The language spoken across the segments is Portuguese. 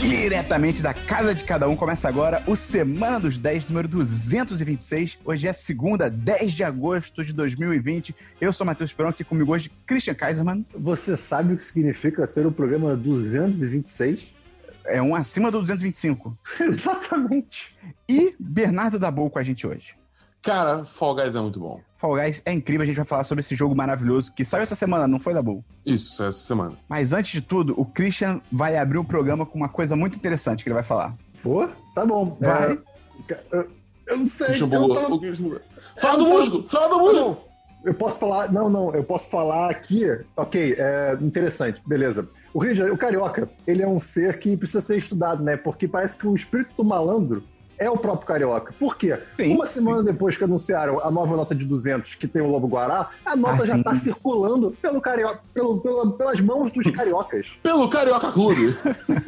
Diretamente da casa de cada um, começa agora o Semana dos 10, número 226. Hoje é segunda, 10 de agosto de 2020. Eu sou Matheus Perão, aqui comigo hoje, Christian Kaiserman. Você sabe o que significa ser o programa 226? É um acima do 225. Exatamente. E Bernardo Dabu com a gente hoje. Cara, Fall Guys é muito bom. Fall Guys é incrível, a gente vai falar sobre esse jogo maravilhoso que saiu essa semana, não foi, Dabu? Isso, saiu essa semana. Mas antes de tudo, o Christian vai abrir o programa com uma coisa muito interessante que ele vai falar. For? Tá bom. Vai. É, eu não sei. Christian eu tava- O Christian. Fala do músico! Fala do músico! Não, eu posso falar. Não, não, eu posso falar aqui. Ok, é interessante, beleza. O Rio, o carioca, ele é um ser que precisa ser estudado, né? Porque parece que o espírito do malandro é o próprio carioca. Por quê? Sim, Uma semana depois que anunciaram a nova nota de 200, que tem o Lobo Guará, a nota Ah, já sim. tá circulando pelo carioca, pelo, pela- pelas mãos dos cariocas. Pelo Carioca Clube!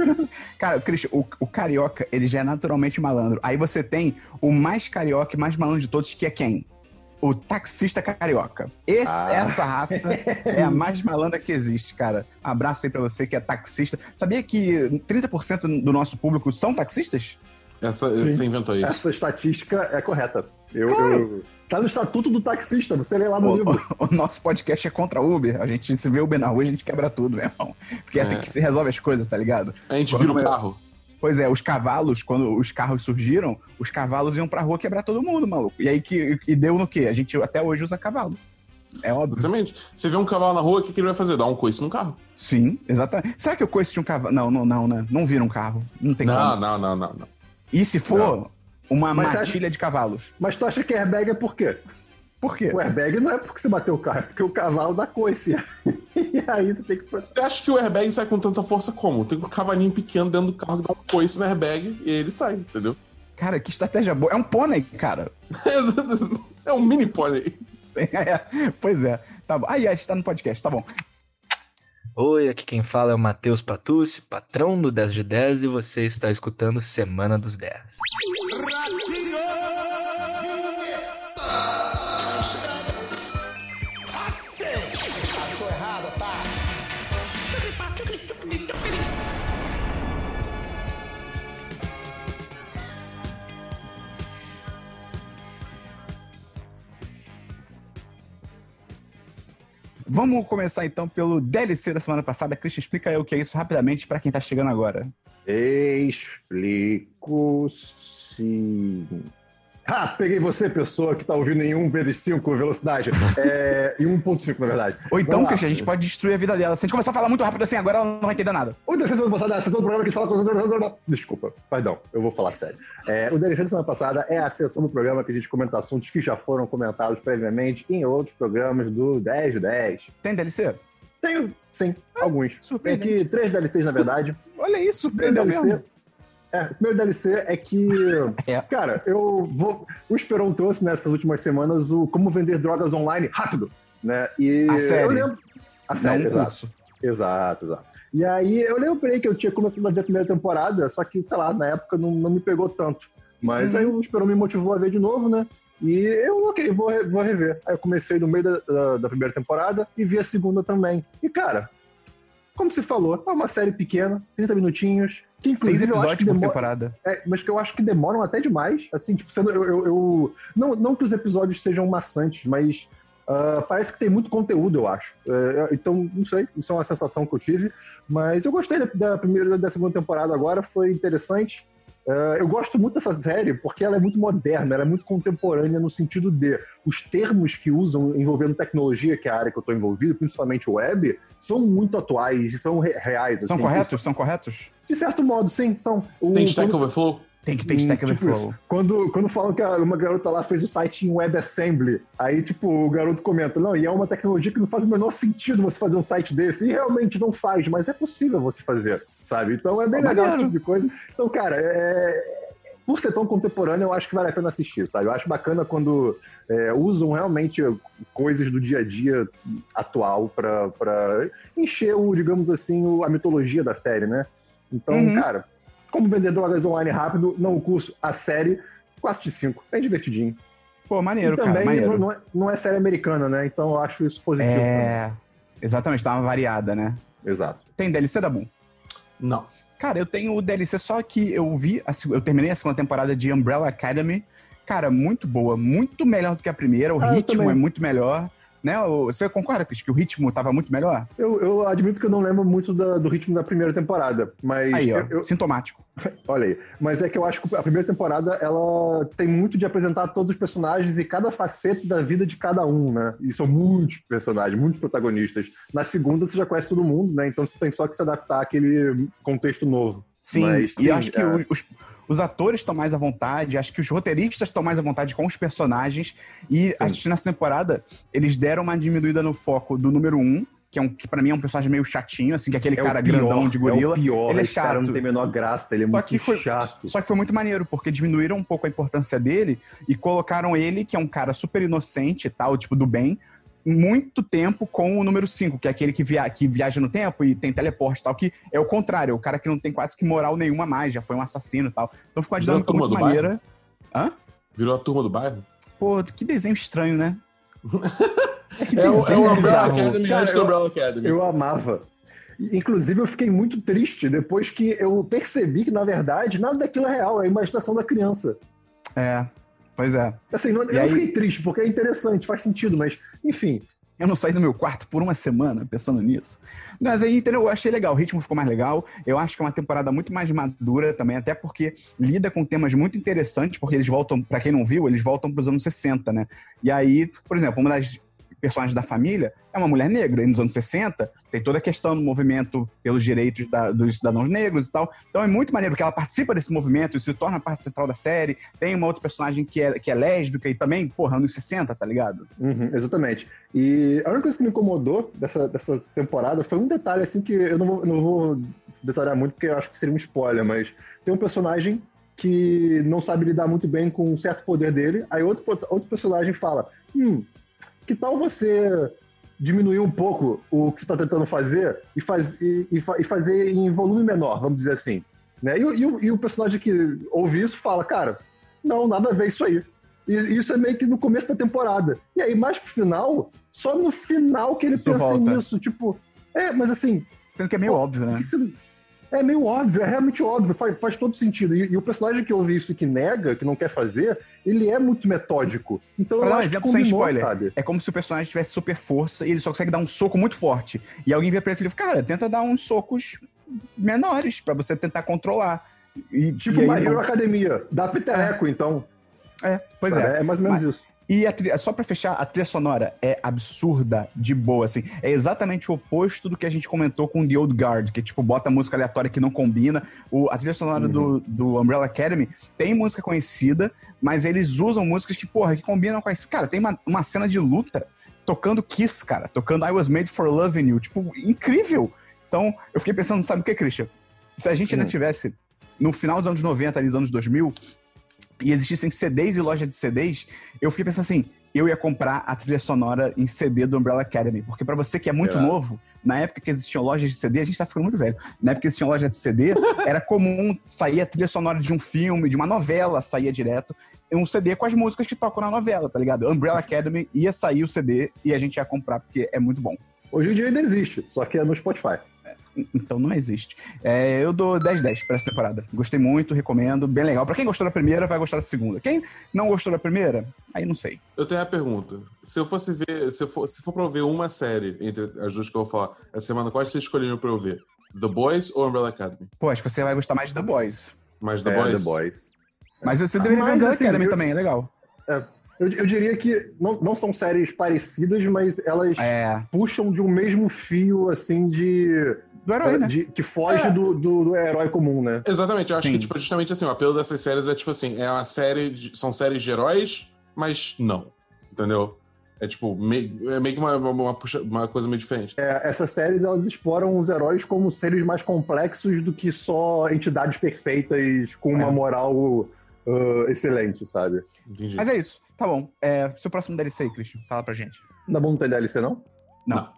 Cara, Christian, o, o carioca, ele já é naturalmente malandro. Aí você tem o mais carioca e mais malandro de todos, que é quem? O taxista carioca. Esse- Ah. Essa raça é a mais malandra que existe, cara. Abraço aí pra você que é taxista. Sabia que 30% do nosso público são taxistas? Essa, Sim. você inventou isso. Essa estatística é correta. Eu, Claro. eu- Tá no estatuto do taxista, você lê lá no O, livro. o- o nosso podcast é contra Uber. A gente se vê Uber na rua, a gente quebra tudo, meu irmão. Porque é assim É. que se resolve as coisas, tá ligado? A gente vira o Quando- carro. Pois é, os cavalos, quando os carros surgiram, os cavalos iam pra rua quebrar todo mundo, maluco. E aí que e deu no quê? A gente até hoje usa cavalo. É óbvio. Exatamente. Você vê um cavalo na rua, o que, que ele vai fazer? Dar um coice no carro. Sim, exatamente. Será que o coice de um cavalo. Não, não, não, né? Não vira um carro. Não tem Não, como. não, não, não, não. E se for Não. uma Mas matilha de cavalos? Mas tu acha que airbag é por quê? Por quê? O airbag não é porque você bateu o carro, é porque o cavalo dá coice. e aí você tem que. Você acha que o airbag sai com tanta força como? Tem um cavalinho pequeno dentro do carro que dá um coice no airbag e ele sai, entendeu? Cara, que estratégia boa. É um pônei, cara. É um mini pônei. É, pois é. Tá bom. Aí, a gente tá no podcast, tá bom. Oi, aqui quem fala é o Matheus Patucci, patrão do 10 de 10 e você está escutando Semana dos 10. Vamos começar então pelo DLC da semana passada. Christian, explica aí o que é isso rapidamente pra quem tá chegando agora. Explico sim. Ah, peguei você, pessoa que tá ouvindo em 1 vezes 5 velocidade. É, em 1.5, na verdade. Ou então. Christian, a gente pode destruir a vida dela. Se a gente começar a falar muito rápido assim, agora ela não vai entender nada. O DLC da semana passada é a sessão do programa que a gente fala com... Desculpa, perdão, eu vou falar sério. É, o DLC da semana passada é a sessão do programa que a gente comenta assuntos que já foram comentados previamente em outros programas do 10 de 10. Tem DLC? Tenho, sim, alguns. Tem aqui três DLCs, na verdade. Olha isso, surpreendeu DLC... mesmo. É, o primeiro DLC é que... É. Cara, eu vou... O Esperon trouxe nessas últimas semanas o Como Vender Drogas Online Rápido, né? E A série. eu lembro... A série, não exato. curso. Exato, exato. E aí eu lembrei que eu tinha começado a ver a primeira temporada, só que, sei lá, na época não, não me pegou tanto. Mas Uhum. aí o Esperon me motivou a ver de novo, né? E eu, ok, vou, vou rever. Aí eu comecei no meio da, da, da primeira temporada e vi a segunda também. E, cara, como se falou, é uma série pequena, 30 minutinhos, que Seis inclusive eu acho episódios que por demora, temporada. é, mas que eu acho que demoram até demais. Assim, tipo, sendo, eu, eu- eu- não, não que os episódios sejam maçantes, mas ah, parece que tem muito conteúdo, eu acho. É, então, não sei, isso é uma sensação que eu tive. Mas eu gostei da, da primeira e da segunda temporada agora, foi interessante. Ah, eu gosto muito dessa série porque ela é muito moderna, ela é muito contemporânea no sentido de os termos que usam envolvendo tecnologia, que é a área que eu estou envolvido, principalmente web, são muito atuais e são re- reais. São assim. corretos? São corretos? De certo modo, sim, são. O- Tem Stack Overflow? Tem que ter Hum, Stack tipo Overflow. isso. Quando, quando falam que uma garota lá fez o site em WebAssembly, aí, tipo, o garoto comenta, não, e é uma tecnologia que não faz o menor sentido você fazer um site desse. E realmente não faz, mas é possível você fazer, sabe? Então é bem legal esse tipo de coisa. Então, cara, é... por ser tão contemporâneo, eu acho que vale a pena assistir, sabe? Eu acho bacana quando é, usam realmente coisas do dia a dia atual pra, pra encher o, digamos assim, o- a mitologia da série, né? Então, Uhum. cara, como vender drogas online rápido, não o curso, a série, 4 de 5. Bem divertidinho. Pô, maneiro, e cara, também maneiro. não, não é, não é série americana, né? Então eu acho isso positivo. também. É. Exatamente, dá uma variada, né? Exato. Tem DLC da Boom? Não. Cara, eu tenho o DLC, só que eu vi, eu terminei a segunda temporada de Umbrella Academy. Cara, muito boa, muito melhor do que a primeira. O Ah, ritmo também. é muito melhor. Né? Você concorda, Cris, que o ritmo tava muito melhor? Eu, eu admito que eu não lembro muito da- do ritmo da primeira temporada, mas Aí, ó, eu- eu- sintomático. olha aí. Mas é que eu acho que a primeira temporada ela tem muito de apresentar todos os personagens e cada faceta da vida de cada um, né? E são muitos personagens, muitos protagonistas. Na segunda você já conhece todo mundo, né? Então você tem só que se adaptar àquele contexto novo. Sim, Mas, e sim, acho que é. os, os- atores estão mais à vontade, acho que os roteiristas estão mais à vontade com os personagens. E Sim. que nessa temporada eles deram uma diminuída no foco do número um, que, é um, que pra mim é um personagem meio chatinho, assim, que é aquele É cara pior, grandão de gorila. É o pior, Ele é esse cara chato. não tem a menor graça, ele é Só muito foi, chato. só que foi muito maneiro, porque diminuíram um pouco a importância dele e colocaram ele, que é um cara super inocente e tal, tipo, do bem, muito tempo com o número 5, que é aquele que, via, que viaja no tempo e tem teleporte e tal, que é o contrário, é o cara que não tem quase que moral nenhuma mais, já foi um assassino e tal. Então ficou uma Virou a dinâmica turma muito do maneira. Hã? Virou a turma do bairro? Pô, que desenho estranho, né? É que É o, é desenho o Umbrella bizarro. Academy Cara, do eu- Umbrella Academy. Eu amava. Inclusive, eu fiquei muito triste depois que eu percebi que, na verdade, nada daquilo é real, é a imaginação da criança. É, pois é. Assim, não, eu aí- fiquei triste, porque é interessante, faz sentido, mas, enfim. Eu não saí do meu quarto por uma semana pensando nisso. Mas aí, entendeu? Eu achei legal, o ritmo ficou mais legal. Eu acho que é uma temporada muito mais madura também, até porque lida com temas muito interessantes, porque eles voltam, pra quem não viu, eles voltam pros anos 60, né? E aí, por exemplo, uma das personagens da família é uma mulher negra. E nos anos 60, tem toda a questão do movimento pelos direitos da- dos cidadãos negros e tal. Então é muito maneiro que ela participa desse movimento e se torna parte central da série. Tem uma outra personagem que é, que é lésbica e também, porra, anos 60, tá ligado? Uhum, exatamente. E a única coisa que me incomodou dessa, dessa temporada foi um detalhe, assim, que eu não vou, não vou detalhar muito, porque eu acho que seria um spoiler, mas tem um personagem que não sabe lidar muito bem com um certo poder dele, aí outro, outro personagem fala, hum, que tal você diminuir um pouco o que você está tentando fazer e, faz, e, e e fazer em volume menor, vamos dizer assim. Né? E, o- e o- personagem que ouve isso fala, cara, não, nada a ver isso aí. E isso é meio que no começo da temporada. E aí, mais pro final, só no final que ele Isso pensa volta. nisso. Tipo, é, mas assim, Sendo que é meio Pô, óbvio, né? você- é meio óbvio, é realmente óbvio, faz, faz todo sentido. E, e o personagem que ouve isso e que nega, que não quer fazer, ele é muito metódico. Então Pra eu dar um acho que exemplo sem combinou, spoiler. sabe? É como se o personagem tivesse super força e ele só consegue dar um soco muito forte. E alguém vira pra ele e fala, cara, tenta dar uns socos menores pra você tentar controlar. E, Tipo e aí, My Hero Academia, dá petereco, então. É, pois sabe? é. É mais ou menos isso. E a trilha- só pra fechar, a trilha sonora é absurda de boa, assim. É exatamente o oposto do que a gente comentou com The Old Guard, que tipo, bota música aleatória que não combina. O, a trilha sonora do, do Umbrella Academy tem música conhecida, mas eles usam músicas que, porra, que combinam com isso. Cara, tem uma, uma cena de luta tocando Kiss, cara, tocando I Was Made for Loving You. Tipo, incrível! Então, eu fiquei pensando, sabe o que, Christian? Se a gente ainda Hum. tivesse no final dos anos 90, ali, dos anos 2000, e existissem CDs e loja de CDs, eu fiquei pensando assim, eu ia comprar a trilha sonora em CD do Umbrella Academy. Porque pra você que é muito É. novo, na época que existiam lojas de CD, a gente tá ficando muito velho. Na época que existiam loja de CD, era comum sair a trilha sonora de um filme, de uma novela, saía direto. Um CD com as músicas que tocam na novela, tá ligado? Umbrella Academy ia sair o CD e a gente ia comprar, porque é muito bom. Hoje em dia ainda existe, só que é no Spotify. Então não existe. É, eu dou 10-10 pra essa temporada. Gostei muito, recomendo, bem legal. Pra quem gostou da primeira, vai gostar da segunda. Quem não gostou da primeira, aí não sei. Eu tenho a pergunta. Se eu fosse ver, se, eu for, se for pra eu ver uma série entre as duas que eu vou falar essa semana, quais vocês escolheriam pra eu ver? The Boys ou Umbrella Academy? Pô, acho que você vai gostar mais de The Boys. Mais The é, Boys? The Boys. Mas você deveria ver Umbrella assim, Academy eu- também, é legal. Eu, eu diria que não, não são séries parecidas, mas elas É. puxam de um mesmo fio, assim, de. Do herói, né? de- que foge É. do, do, do herói comum, né? Exatamente, eu acho Sim. que tipo, justamente assim, o apelo dessas séries é tipo assim, é uma série de- são séries de heróis, mas não, entendeu? É tipo, meio, é meio que uma, uma, uma coisa meio diferente. É, essas séries elas exploram os heróis como seres mais complexos do que só entidades perfeitas com uma É. moral ah, excelente, sabe? Entendi. Mas é isso. Tá bom. É, seu próximo DLC aí, Christian. Fala pra gente. Não bom não tem DLC, não? Não.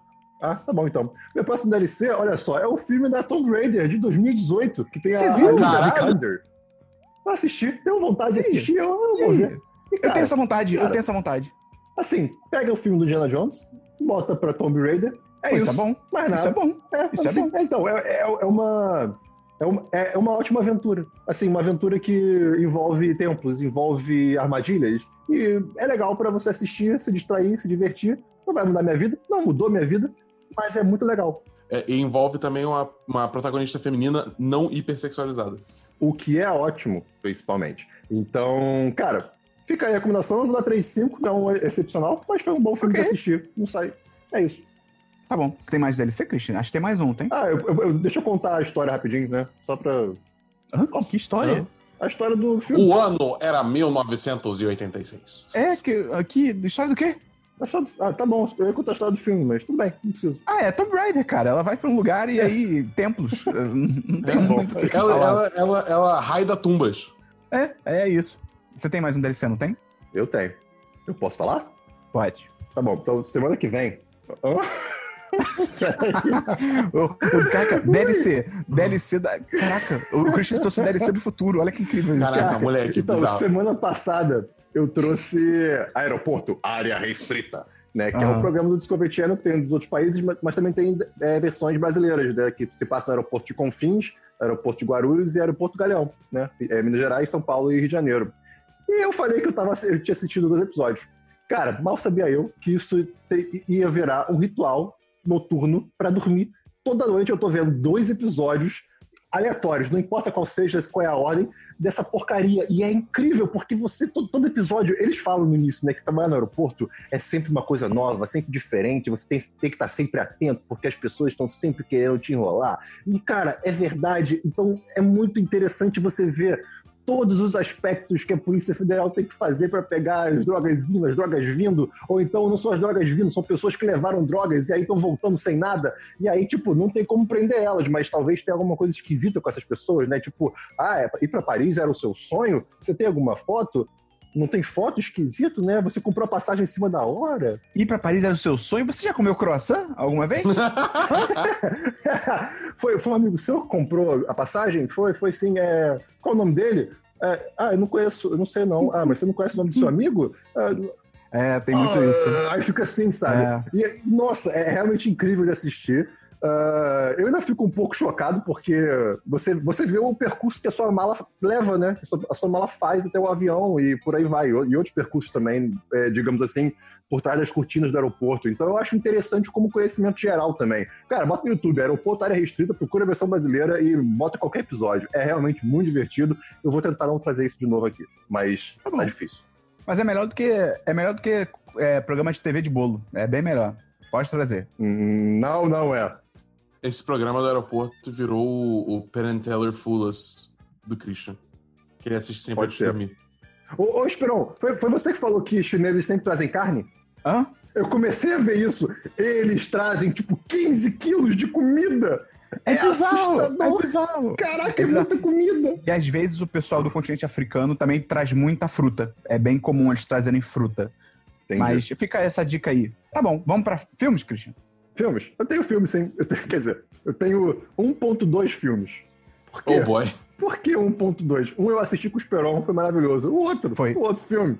Ah, tá bom então. Meu próximo DLC, olha só, é o filme da Tomb Raider de 2018, que tem Você a viu? Alicia Caralho. Vikander. Eu assisti, tenho vontade de assistir, eu, eu vou ver. E, Eu cara, tenho essa vontade, eu cara, tenho essa vontade. Assim, pega o filme do Indiana Jones, bota pra Tomb Raider, é Pô, isso. isso é bom. Mais nada. Isso é bom. É, Isso é assim, é, então, é, é, é uma. É uma, é uma ótima aventura. Assim, uma aventura que envolve templos, envolve armadilhas. E é legal para você assistir, se distrair, se divertir. Não vai mudar minha vida, não mudou minha vida, mas é muito legal. É, e envolve também uma, uma protagonista feminina não hipersexualizada. O que é ótimo, principalmente. Então, cara, fica aí a recomendação. Eu vou dar 3,5, não é excepcional, mas foi um bom filme Ok. de assistir. Não sai. É isso. Tá bom. Você tem mais DLC, Christian? Acho que tem mais um, tem? Ah, eu- eu- eu- deixa eu contar a história rapidinho, né? Só pra. Hã? que história. A história do filme. O ano era 1986. É, que, aqui, história do quê? Ah, tá bom. Eu ia contar a história do filme, mas tudo bem, não preciso. Ah, é Tomb Raider, cara. Ela vai pra um lugar e aí templos. Não tem É bom. muito Ela, ela, ela, ela raida tumbas. É, é isso. Você tem mais um DLC, não tem? Eu tenho. Eu posso falar? Pode. Tá bom, então semana que vem. O, o, caraca, DLC. DLC da. Caraca, o Christian trouxe o DLC do futuro. Olha que incrível isso. Caraca, moleque, então, bizarro. semana passada eu trouxe Aeroporto, área restrita. Né, que é um programa do Discovery Channel que tem dos outros países, mas, mas também tem é, versões brasileiras, né, que se passa no aeroporto de Confins, aeroporto de Guarulhos e aeroporto Galeão, né, é, Minas Gerais, São Paulo e Rio de Janeiro. E eu falei que eu, tava, eu tinha assistido dois episódios. Cara, mal sabia eu que isso te- ia virar um ritual noturno para dormir. Toda noite eu tô vendo dois episódios aleatórios, não importa qual seja, qual é a ordem, dessa porcaria. E é incrível, porque você, todo, todo episódio, eles falam no início, né, que trabalhar no aeroporto é sempre uma coisa nova, sempre diferente, você tem, tem que estar sempre atento, porque as pessoas estão sempre querendo te enrolar. E, cara, é verdade. Então, é muito interessante você ver todos os aspectos que a Polícia Federal tem que fazer para pegar as drogas as drogas vindo, ou então não são as drogas vindo, são pessoas que levaram drogas e aí estão voltando sem nada, e aí, tipo, não tem como prender elas, mas talvez tenha alguma coisa esquisita com essas pessoas, né? Tipo, ah, é- ir para Paris era o seu sonho? Você tem alguma foto? Não tem foto esquisito, né? Você comprou a passagem em cima da hora? Ir pra Paris era o seu sonho? Você já comeu croissant alguma vez? foi, foi um amigo seu que comprou a passagem? Foi, foi sim. É... Qual o nome dele? É, ah, eu não conheço, eu não sei não. Ah, mas você não conhece o nome do seu amigo? Ah, É, tem muito ah, isso. Aí fica assim, sabe? É. E, nossa, é realmente incrível de assistir. Ah, eu ainda fico um pouco chocado porque você, você vê o percurso que a sua mala leva, né? A sua, a sua mala faz até o avião e por aí vai. E outros percursos também, é, digamos assim, por trás das cortinas do aeroporto. Então eu acho interessante como conhecimento geral também. Cara, bota no YouTube, aeroporto área restrita, procura a versão brasileira e bota qualquer episódio. É realmente muito divertido. Eu vou tentar não trazer isso de novo aqui, mas Tá tá difícil. Mas é melhor do que, é melhor do que é, programa de TV de bolo. É bem melhor. Pode trazer. Hum, Não, não é. Esse programa do aeroporto virou o, o Penn and Teller Fullest do Christian. Que ele assiste sempre Pode antes ser. de dormir. Ô, ô Esperon, foi, foi você que falou que chineses sempre trazem carne? Hã? Eu comecei a ver isso. Eles trazem, tipo, 15 quilos de comida. É, bizarro! É bizarro! Caraca, é É muita comida. E às vezes o pessoal do continente africano também traz muita fruta. É bem comum eles trazerem fruta. Entendi. Mas fica essa dica aí. Tá bom, vamos pra filmes, Christian? Filmes? Eu tenho filme, sim. Eu tenho- quer dizer, eu tenho 1.2 filmes. Por quê? Oh boy. Por que 1.2? Um eu assisti com o Esperon, foi maravilhoso. O outro, Foi. o outro filme,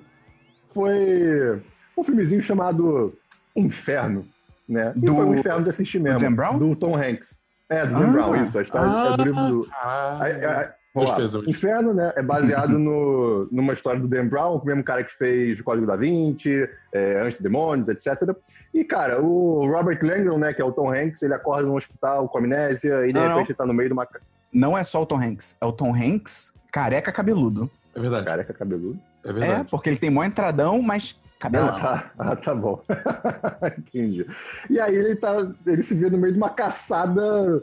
foi um filmezinho chamado Inferno, né? E Do- foi um inferno de assistir mesmo. Dan Brown? Do Tom Hanks. É, do Dan Ah. Brown, isso. A história é do livro do... caralho. Aí- aí- Pêsames. Inferno, né? É baseado no, numa história do Dan Brown, o mesmo cara que fez o Código da Vinci, é, Antes de Demônios, etc. E, cara, o Robert Langdon, né, que é o Tom Hanks, ele acorda num hospital com amnésia e de Não, repente não. ele tá no meio de uma Não é só o Tom Hanks, é o Tom Hanks careca cabeludo. É verdade. careca cabeludo. É É, verdade. porque ele tem mó entradão, mas cabelão. Ah, tá, ah, tá bom. Entendi. E aí ele, tá, ele se vê no meio de uma caçada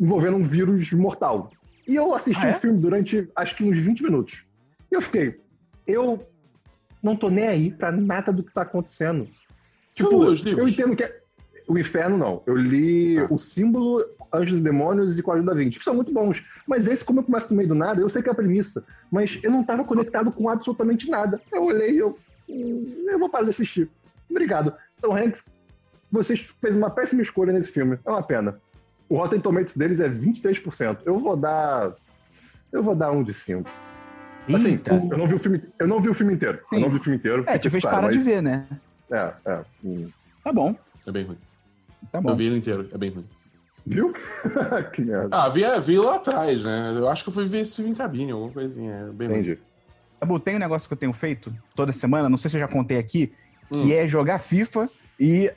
envolvendo um vírus mortal. E eu assisti Ah, é? o filme durante acho que uns 20 minutos. E eu fiquei, eu não tô nem aí pra nada do que tá acontecendo. Tipo, eu entendo que é... O Inferno, não. Eu li Ah. o símbolo, Anjos e Demônios e Código da Vinci, que são muito bons. Mas esse, como eu começo no meio do nada, eu sei que é a premissa. Mas eu não estava conectado com absolutamente nada. Eu olhei e eu. "Hum, Eu vou parar de assistir. Obrigado. Então, Hanks, você fez uma péssima escolha nesse filme. É uma pena. O Rotten Tomatoes deles é 23%. Eu vou dar. Eu vou dar um de 5. Assim, Eita. eu não vi o filme, eu não vi o filme inteiro. Eu Sim. não vi o filme inteiro. É, te fez claro, parar de mas- ver, né? É, é. hum. Tá bom, É bem ruim. tá Eu bom. vi ele inteiro. É bem ruim. Viu? que merda. Ah, vi, vi lá atrás, né? Eu acho que eu fui ver esse filme em cabine, alguma coisinha. É bem Entendi. Tabu, tem um negócio que eu tenho feito toda semana, não sei se eu já contei aqui, que Hum. é jogar FIFA e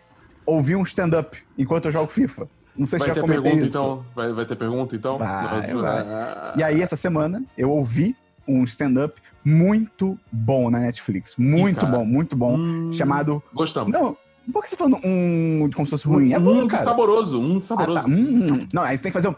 ouvir um stand-up enquanto eu jogo FIFA. Não sei se Vai já ter pergunta, isso. então? Vai, vai ter pergunta, então? Vai, Não, vai. ah, E aí, essa semana, eu ouvi um stand-up muito bom na Netflix. Muito cara. bom, muito bom. hum, Chamado. Gostamos. Não, por que você tá falando um como se fosse ruim? É bom, um cara. saboroso, um Ah, saboroso. tá. Hum, não, aí você tem que fazer um.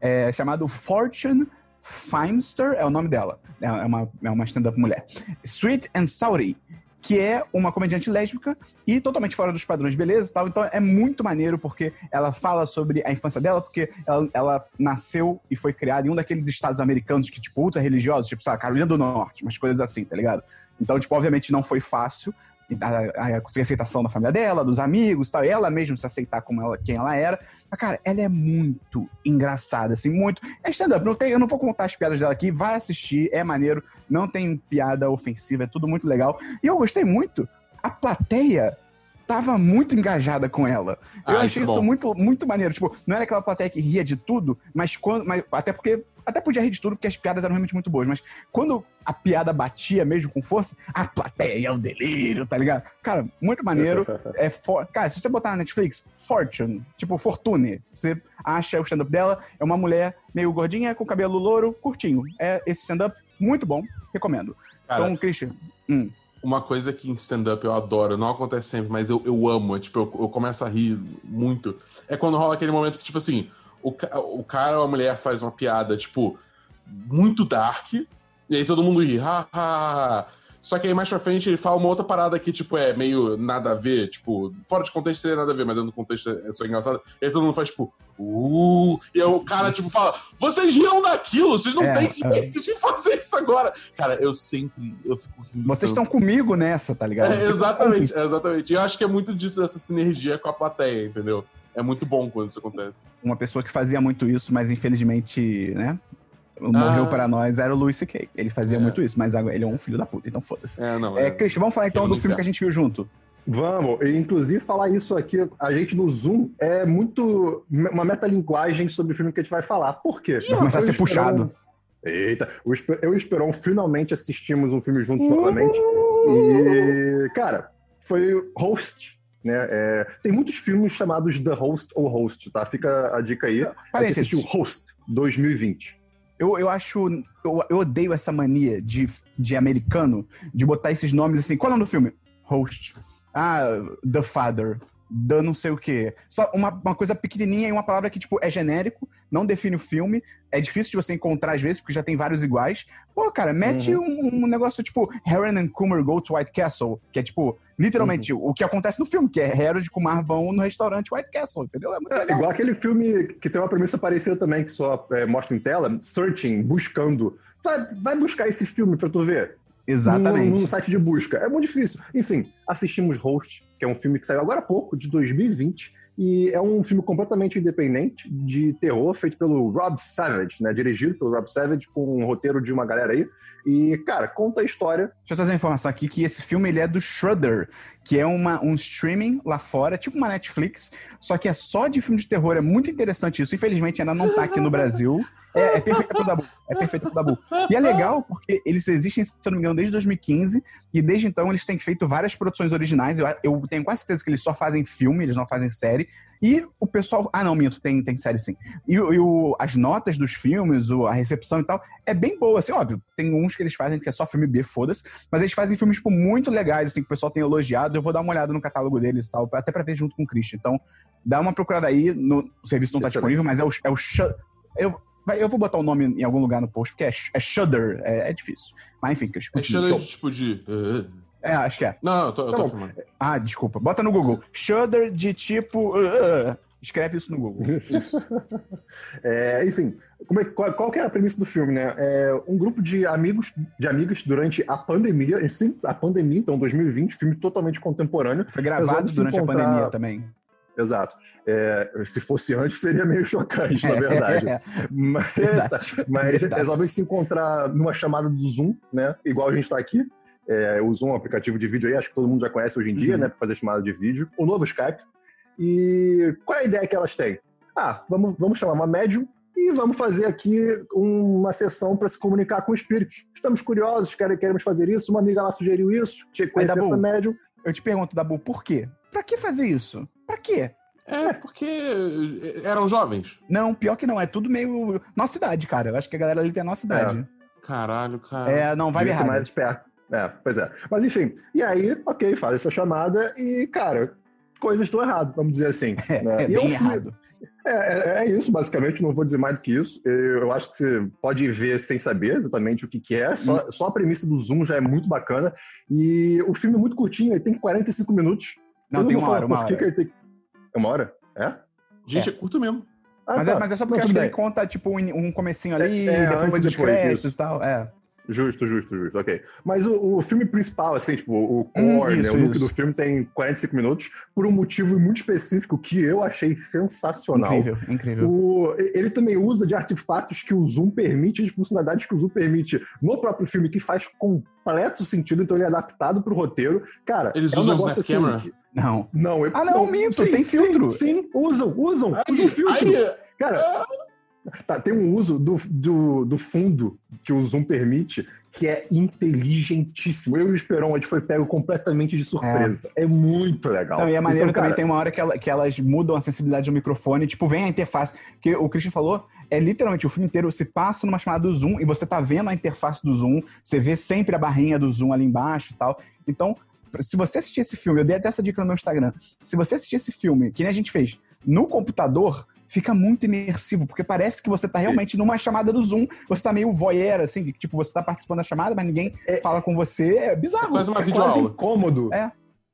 É chamado Fortune Feimster, é o nome dela. É é uma, é uma stand-up mulher. Sweet and Saury, que é uma comediante lésbica e totalmente fora dos padrões beleza e tal. Então é muito maneiro porque ela fala sobre a infância dela, porque ela, ela nasceu e foi criada em um daqueles estados americanos que, tipo, ultra religiosos, tipo, sabe, Carolina do Norte, umas coisas assim, tá ligado? Então, tipo, obviamente não foi fácil a, a, conseguir aceitação da família dela, dos amigos tal, ela mesma se aceitar como ela, quem ela era. Mas, cara, ela é muito engraçada, assim, muito. É stand-up, eu não vou contar as piadas dela aqui, vai assistir, é maneiro, não tem piada ofensiva, é tudo muito legal. E eu gostei muito, a plateia tava muito engajada com ela. Eu Ah, achei isso é bom. muito, muito maneiro. Tipo, não era aquela plateia que ria de tudo, mas quando. Mas, até porque. Até podia rir de tudo, porque as piadas eram realmente muito boas. Mas quando a piada batia mesmo com força, a plateia é o delírio, tá ligado? Cara, muito maneiro. É for... Cara, se você botar na Netflix, Fortune, tipo Fortune, você acha o stand-up dela, é uma mulher meio gordinha, com cabelo louro, curtinho. É esse stand-up muito bom, recomendo. Cara, então, Christian, hum, Uma coisa que em stand-up eu adoro, não acontece sempre, mas eu, eu amo, é, tipo, eu, eu começo a rir muito. É quando rola aquele momento que, tipo assim, o, o cara ou a mulher faz uma piada, tipo, muito dark, e aí todo mundo ri, ha, ha, ha. Só que aí mais pra frente ele fala uma outra parada que, tipo, é meio nada a ver, tipo, fora de contexto seria nada a ver, mas dentro do contexto é só engraçado. E aí todo mundo faz, tipo, uh, e aí o cara, tipo, fala, vocês riam daquilo, vocês não É, têm é. direito de fazer isso agora. Cara, eu sempre, eu fico rindo vocês estão comigo nessa, tá ligado? É, exatamente, é, exatamente. E eu acho que é muito disso, dessa sinergia com a plateia, entendeu? É muito bom quando isso acontece. uma pessoa que fazia muito isso, mas infelizmente, né? Morreu Ah. para nós, era o Louis C.K. Ele fazia É. muito isso, mas ele é um filho da puta, então foda-se. É, não. É, É, Christian, vamos falar então do filme que a gente viu junto. Vamos, e, inclusive falar isso aqui, a gente no Zoom é muito uma metalinguagem sobre o filme que a gente vai falar. Por quê? Vai começar a ser puxado. Eita, eu e o Esperon finalmente assistimos um filme juntos novamente. E, cara, foi Host, né? É, tem muitos filmes chamados The Host ou Host, tá? Fica a dica aí. Gente Parênteses. assistiu Host 2020. Eu, eu acho. Eu, eu odeio essa mania de, de americano de botar esses nomes assim. Qual é o nome do filme? Host. Ah, The Father. The não sei o quê. Só uma, uma coisa pequenininha e uma palavra que, tipo, é genérico, não define o filme. É difícil de você encontrar às vezes, porque já tem vários iguais. Pô, cara, mete um, um negócio tipo Harry and Kumar Go to White Castle, que é tipo, literalmente, o que acontece no filme, que é Harold e Kumar vão no restaurante White Castle, entendeu? É muito É, igual aquele filme que tem uma premissa parecida também, que só é, mostra em tela, Searching, buscando. Vai, vai buscar esse filme pra tu ver. Exatamente. Num, site de busca. É muito difícil. Enfim, assistimos Host, que é um filme que saiu agora há pouco, de 2020, e é um filme completamente independente de terror, feito pelo Rob Savage, né? Dirigido pelo Rob Savage, com um roteiro de uma galera aí. E, cara, conta a história. Deixa eu trazer uma informação aqui que esse filme ele é do Shudder, que é uma, um streaming lá fora, tipo uma Netflix, só que é só de filme de terror. É muito interessante isso. Infelizmente ainda não tá aqui no Brasil. É, é perfeita pro Dabu. É perfeita pro Dabu. E é legal porque eles existem, se eu não me engano, desde 2015, e desde então eles têm feito várias produções originais. Eu, eu tenho quase certeza que eles só fazem filme, eles não fazem série. E o pessoal. Ah, não, minto, tem, tem série sim. E, e o- as notas dos filmes, o- a recepção e tal, é bem boa, assim, óbvio. Tem uns que eles fazem que é só filme B, foda-se. Mas eles fazem filmes, tipo, muito legais, assim, que o pessoal tem elogiado. Eu vou dar uma olhada no catálogo deles e tal, até pra ver junto com o Christian. Então, dá uma procurada aí. No, o serviço não tá Excelente. disponível, mas é o, é o. Eu, vai, eu vou botar o nome em algum lugar no post, porque é, é Shudder. É, é difícil. Mas enfim, Christian. É continua. cheiro Show. de tipo de. uh, É, acho que é. Não, eu tô, eu Tá tô bom. filmando. Ah, desculpa. Bota no Google. Shudder de tipo. uh, uh. escreve isso no Google. Isso. É, enfim, como é- qual, qual que é a premissa do filme, né? É um grupo de amigos, de amigas durante a pandemia, sim, a pandemia, então 2020, filme totalmente contemporâneo. Foi gravado durante encontrar- a pandemia também. Exato. É, se fosse antes, seria meio chocante, na verdade. É, Mas, verdade. mas Verdade. resolvem se encontrar numa chamada do Zoom, né? Igual a gente está aqui. É, o Zoom é um aplicativo de vídeo aí, acho que todo mundo já conhece hoje em dia, Uhum. né? Para fazer chamada de vídeo. O novo Skype. E qual é a ideia que elas têm? Ah, vamos, vamos chamar uma médium e vamos fazer aqui uma sessão para se comunicar com espíritos. Estamos curiosos, queremos fazer isso. Uma amiga lá sugeriu isso, tinha que conhecer essa médium. Eu te pergunto, Dabu, por quê? Pra que fazer isso? Pra quê? É, porque eram jovens. Não, pior que não. É tudo meio. Nossa idade, cara. Eu acho que a galera ali tem a nossa idade. É. Caralho, cara. É, não vai errar. mais esperto. É, pois é. Mas enfim, e aí, ok, faz essa chamada e, cara, coisas estão erradas, vamos dizer assim. É, né? é bem filme... errado. É, é, é, isso, basicamente, não vou dizer mais do que isso. Eu acho que você pode ver sem saber exatamente o que, que é. Só, hum. só a premissa do Zoom já é muito bacana. E o filme é muito curtinho, ele tem 45 minutos. Não, eu tem uma hora, uma hora. Que ele tem... É uma hora? É? Gente, é, é curto mesmo. Ah, mas, é, tá. é, mas, é, só porque não, acho que ele conta, tipo, um comecinho ali, é, depois dos créditos e tal. É. Justo, justo, justo, ok. Mas o, o filme principal, assim, tipo, o hum, core, hum, né, o núcleo do filme tem 45 minutos, por um motivo muito específico que eu achei sensacional. Incrível, incrível. O, ele também usa de artefatos que o Zoom permite, de funcionalidades que o Zoom permite no próprio filme, que faz completo sentido, então ele é adaptado pro roteiro. Cara, Eles é um usam negócio assim. Que, não. Não, eu, ah, não, não minto, sim, tem filtro. Sim, sim, usam, usam, aí, usam filtro. Aí, Cara, ah. Tá, tem um uso do, do, do, fundo que o Zoom permite que é inteligentíssimo. Eu e o Esperon, a gente foi pego completamente de surpresa. É, é muito legal. Não, e a maneira então, também tem uma hora que, ela, que, elas mudam a sensibilidade do microfone, tipo, vem a interface. Que o Christian falou, é literalmente o filme inteiro se passa numa chamada do Zoom e você tá vendo a interface do Zoom, você vê sempre a barrinha do Zoom ali embaixo e tal. Então, se você assistir esse filme, eu dei até essa dica no meu Instagram. Se você assistir esse filme, que nem a gente fez, no computador, fica muito imersivo, porque parece que você tá realmente numa chamada do Zoom, você tá meio voyeur, assim, tipo, você tá participando da chamada, mas ninguém é, fala com você, é bizarro. É quase uma é quase incômodo. É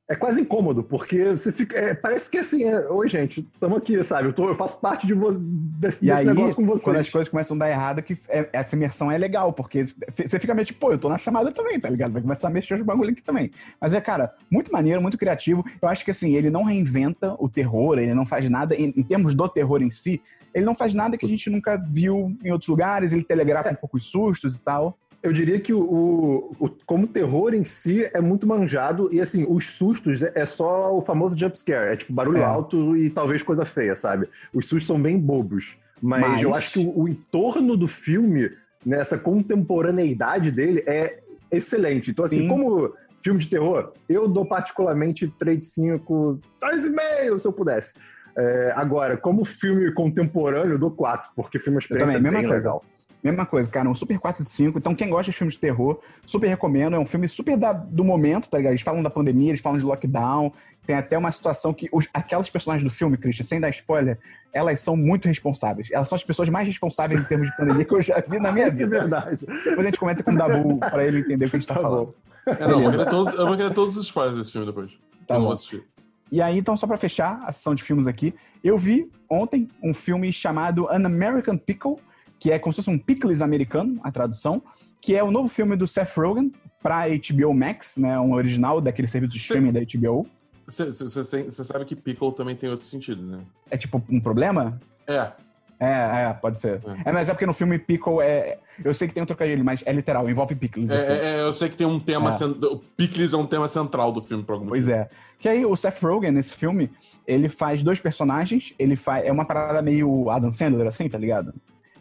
é quase incômodo, porque você fica. É, parece que assim, é, oi, gente, estamos aqui, sabe? Eu, tô, eu, faço parte de vo desse, desse aí, negócio com vocês. Quando as coisas começam a dar errado, que é, essa imersão é legal, porque você fica meio tipo, pô, eu tô na chamada também, tá ligado? Vai começar a mexer os bagulho aqui também. Mas é, cara, muito maneiro, muito criativo. Eu acho que assim, ele não reinventa o terror, ele não faz nada, em, em termos do terror em si, ele não faz nada que a gente nunca viu em outros lugares, ele telegrafa é. um pouco os sustos e tal eu diria que o, o, como terror em si é muito manjado e assim, os sustos é, é só o famoso jump scare, é tipo barulho é. alto e talvez coisa feia, sabe? Os sustos são bem bobos, mas, mas... eu acho que o, o, entorno do filme, nessa contemporaneidade dele é excelente. Então assim, Sim. como filme de terror, eu dou particularmente 3 de 5, 3,5 se eu pudesse. É, agora, como filme contemporâneo, eu dou 4, porque filme é uma experiência também, bem legal. Coisa. Mesma coisa, cara, um super 4 de 5. Então, quem gosta de filmes de terror, super recomendo. É um filme super da, do momento, tá ligado? Eles falam da pandemia, eles falam de lockdown. Tem até uma situação que os, aquelas personagens do filme, Christian, sem dar spoiler, elas são muito responsáveis. Elas são as pessoas mais responsáveis em termos de pandemia que eu já vi na minha Isso é vida. É verdade. Depois a gente comenta com o Dabu pra ele entender o que a gente tá, tá falando. É, não, eu, vou todos, eu vou querer todos os spoilers desse filme depois. Tá eu bom. assistir. E aí, então, só pra fechar a sessão de filmes aqui, eu vi ontem um filme chamado An American Pickle, que é como se fosse um Pickles americano, a tradução, que é o novo filme do Seth Rogen para HBO Max, né, um original daquele serviço de streaming da HBO. Você sabe que pickle também tem outro sentido, né? É tipo um problema? É. É, é, pode ser. É. é. mas é porque no filme Pickle é. Eu sei que tem um trocadilho, mas é literal, envolve pickles. É, é, eu sei que tem um tema. É. Cent... Pickles é um tema central do filme, por algum Pois é. Que aí o Seth Rogen, nesse filme, ele faz dois personagens. Ele faz. É uma parada meio Adam Sandler, assim, tá ligado?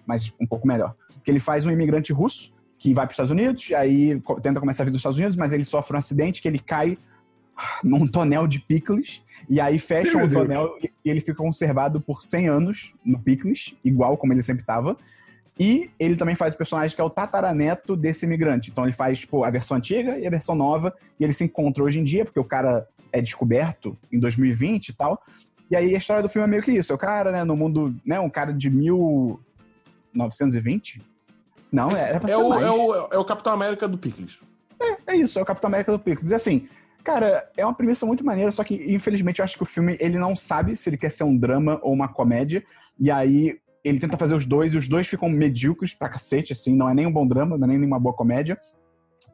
Mas um pouco melhor. Que ele faz um imigrante russo que vai para os Estados Unidos, aí tenta começar a vida nos Estados Unidos, mas ele sofre um acidente que ele cai num tonel de picles, e aí fecha o tonel e ele fica conservado por 100 anos no picles, igual como ele sempre estava. E ele também faz o personagem que é o tataraneto desse imigrante. Então ele faz, tipo, a versão antiga e a versão nova, e ele se encontra hoje em dia, porque o cara é descoberto em 2020 e tal. E aí a história do filme é meio que isso. É o cara, né, no mundo, né, um cara de mil, 920? Não, é, era pra é ser o, mais. É o, é o Capitão América do Pickles. É, é isso, é o Capitão América do Pickles. E assim, cara, é uma premissa muito maneira, só que infelizmente eu acho que o filme ele não sabe se ele quer ser um drama ou uma comédia. E aí ele tenta fazer os dois, e os dois ficam medíocres pra cacete, assim, não é nem um bom drama, não é nem uma boa comédia.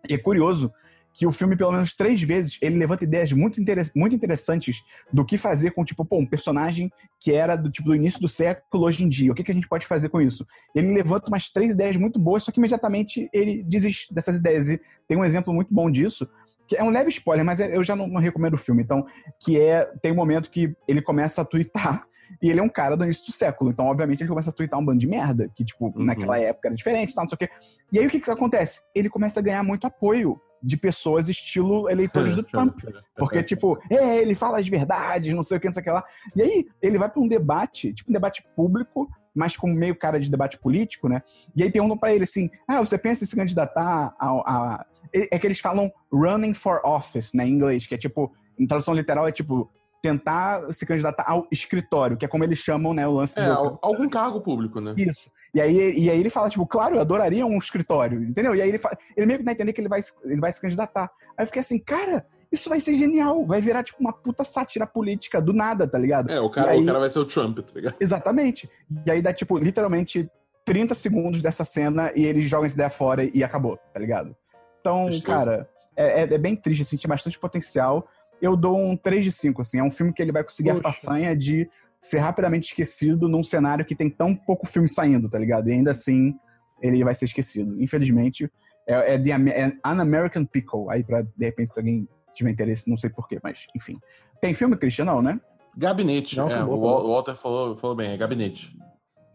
E é curioso que o filme, pelo menos três vezes, ele levanta ideias muito, interess muito interessantes do que fazer com, tipo, pô, um personagem que era do tipo do início do século hoje em dia. O que, que a gente pode fazer com isso? Ele levanta umas três ideias muito boas, só que imediatamente ele desiste dessas ideias. E tem um exemplo muito bom disso, que é um leve spoiler, mas é, eu já não, não recomendo o filme. Então, que é. Tem um momento que ele começa a twittar. E ele é um cara do início do século. Então, obviamente, ele começa a twittar um bando de merda. Que, tipo, Uhum. naquela época era diferente, tal, não sei o quê. E aí o que, que acontece? Ele começa a ganhar muito apoio de pessoas estilo eleitores do Trump. Porque, tipo, é, ele fala as verdades, não sei o que, não sei o que lá. E aí, ele vai pra um debate, tipo um debate público, mas com meio cara de debate político, né? E aí perguntam pra ele assim: ah, você pensa em se candidatar a. a... É que eles falam running for office, né, em inglês, que é tipo, em tradução literal, é tipo. Tentar se candidatar ao escritório, que é como eles chamam, né, o lance É, do... al- algum cargo público, né? Isso. E aí, e aí ele fala, tipo, claro, eu adoraria um escritório, entendeu? E aí ele, fa... ele meio que dá a entender que ele vai, ele vai se candidatar. Aí eu fiquei assim, cara, isso vai ser genial. Vai virar, tipo, uma puta sátira política do nada, tá ligado? É, o cara, aí- o cara vai ser o Trump, tá ligado? Exatamente. E aí dá, tipo, literalmente 30 segundos dessa cena e ele joga essa ideia fora e acabou, tá ligado? Então, Tristeza. cara, é, é- é bem triste, assim, tinha bastante potencial. Eu dou um 3 de 5, assim. É um filme que ele vai conseguir a Poxa. façanha de ser rapidamente esquecido num cenário que tem tão pouco filme saindo, tá ligado? E ainda assim, ele vai ser esquecido. Infelizmente, é, é, The é An American Pickle. Aí, pra, de repente, se alguém tiver interesse, não sei porquê, mas, enfim. Tem filme, Christian? Não, né? Gabinete. Não, é, o Walter falou, falou bem, é gabinete.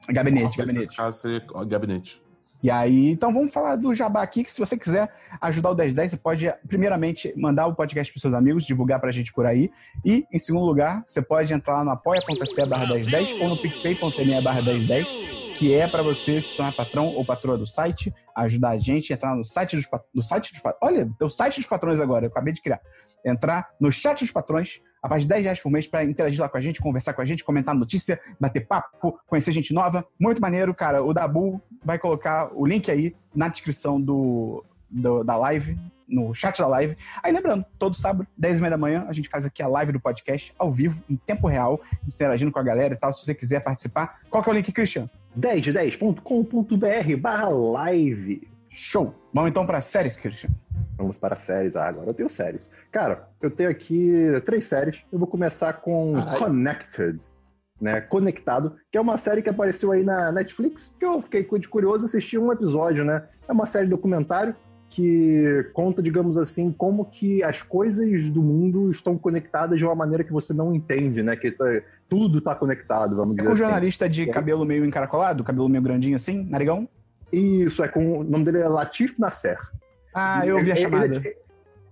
Gabinete, Office, gabinete. Nesse caso, seria gabinete. E aí, então vamos falar do Jabá aqui, que se você quiser ajudar o 1010, você pode, primeiramente, mandar o podcast para seus amigos, divulgar pra gente por aí. E, em segundo lugar, você pode entrar lá no apoia.se barra 1010 ou no picpay.me barra 1010, que é para você se tornar patrão ou patroa do site, ajudar a gente, entrar no site dos, no site dos patrões. Olha, tem o site dos patrões agora, eu acabei de criar. Entrar no chat dos patrões, a partir de 10 reais por mês, para interagir lá com a gente, conversar com a gente, comentar notícia, bater papo, conhecer gente nova. Muito maneiro, cara. O Dabu vai colocar o link aí na descrição do, do- da live, no chat da live. Aí lembrando, todo sábado, 10 e meia da manhã, a gente faz aqui a live do podcast, ao vivo, em tempo real, interagindo com a galera e tal. Se você quiser participar, qual que é o link, Christian? 1010.com.br barra live. Show! Vamos então para séries, Christian. Vamos para séries. Ah, agora eu tenho séries. Cara, eu tenho aqui três séries. Eu vou começar com Ai. Connected, né? Conectado, que é uma série que apareceu aí na Netflix, que eu fiquei curioso assistir um episódio, né? É uma série documentário que conta, digamos assim, como que as coisas do mundo estão conectadas de uma maneira que você não entende, né? Que tá- tudo tá conectado, vamos É dizer um assim. jornalista de É. cabelo meio encaracolado, cabelo meio grandinho assim, narigão? Isso, é com. O nome dele é Latif Nasser. Ah, eu ouvi a Ele- chamada. Ele, é,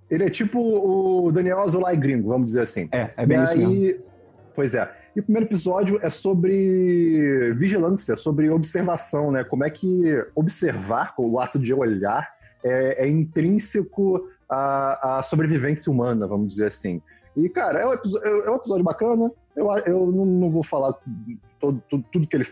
ele é tipo o Daniel Azulay gringo, vamos dizer assim. É, é bem e isso mesmo. aí, Pois é. E o primeiro episódio é sobre vigilância, sobre observação, né? Como é que observar, o ato de olhar, é, é intrínseco à, à sobrevivência humana, vamos dizer assim. E, cara, é um episódio, é um episódio bacana. Eu, eu não, não vou falar todo, tudo, tudo que ele